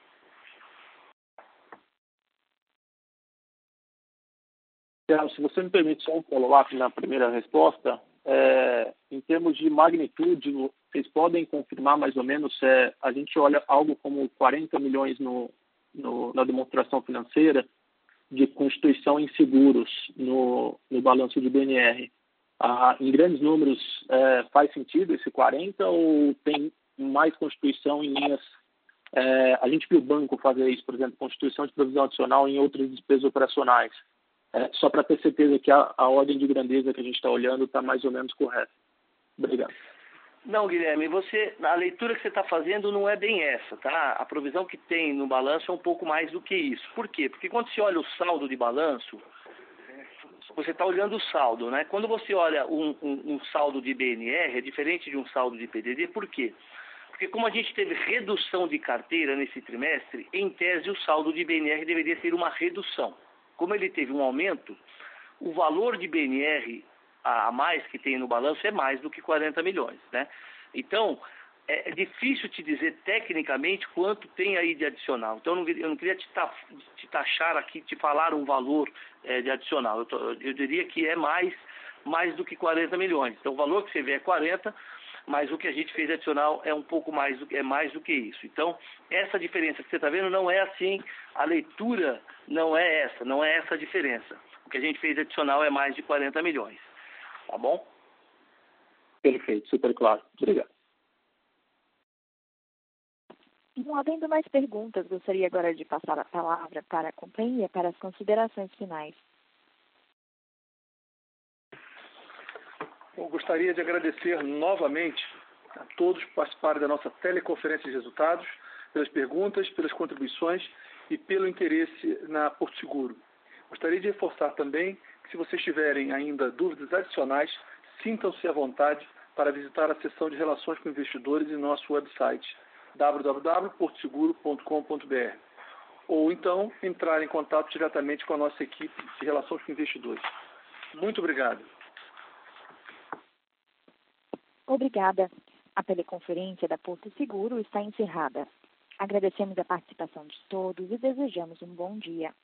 Se você me permite só um follow-up na primeira resposta, é, em termos de magnitude, vocês podem confirmar mais ou menos é, a gente olha algo como 40 milhões no, no, na demonstração financeira de constituição em seguros no, no balanço de BNR. Ah, em grandes números, é, faz sentido esse 40 ou tem mais constituição em linhas? É, a gente viu o banco fazer isso, por exemplo, constituição de provisão adicional em outras despesas operacionais. É, só para ter certeza que a, a, ordem de grandeza que a gente está olhando está mais ou menos correta. Obrigado.
Não, Guilherme, você, a leitura que você está fazendo não é bem essa, tá? A provisão que tem no balanço é um pouco mais do que isso. Por quê? Porque quando você olha o saldo de balanço, você está olhando o saldo, né? Quando você olha um, um, um, saldo de BNR, é diferente de um saldo de PDD, por quê? Porque como a gente teve redução de carteira nesse trimestre, em tese o saldo de BNR deveria ser uma redução. Como ele teve um aumento, o valor de BNR a mais que tem no balanço é mais do que 40 milhões, né? Então, é, é difícil te dizer tecnicamente quanto tem aí de adicional. Então, eu não, queria te, ta, te, taxar aqui, te falar um valor é, de adicional. Eu, eu, diria que é mais, mais do que 40 milhões. Então, o valor que você vê é 40, mas o que a gente fez adicional é um pouco mais do, é mais do que isso. Então, essa diferença que você está vendo não é assim, a leitura não é essa, não é essa a diferença. O que a gente fez adicional é mais de 40 milhões. Tá bom?
Perfeito, super claro. Obrigado.
Não havendo mais perguntas, gostaria agora de passar a palavra para a companhia para as considerações finais.
Eu gostaria de agradecer novamente a todos que participaram da nossa teleconferência de resultados, pelas perguntas, pelas contribuições e pelo interesse na Porto Seguro. Gostaria de reforçar também se vocês tiverem ainda dúvidas adicionais, sintam-se à vontade para visitar a seção de Relações com Investidores em nosso website www.portseguro.com.br ou então entrar em contato diretamente com a nossa equipe de Relações com Investidores. Muito obrigado.
Obrigada. A teleconferência da Porto Seguro está encerrada. Agradecemos a participação de todos e desejamos um bom dia.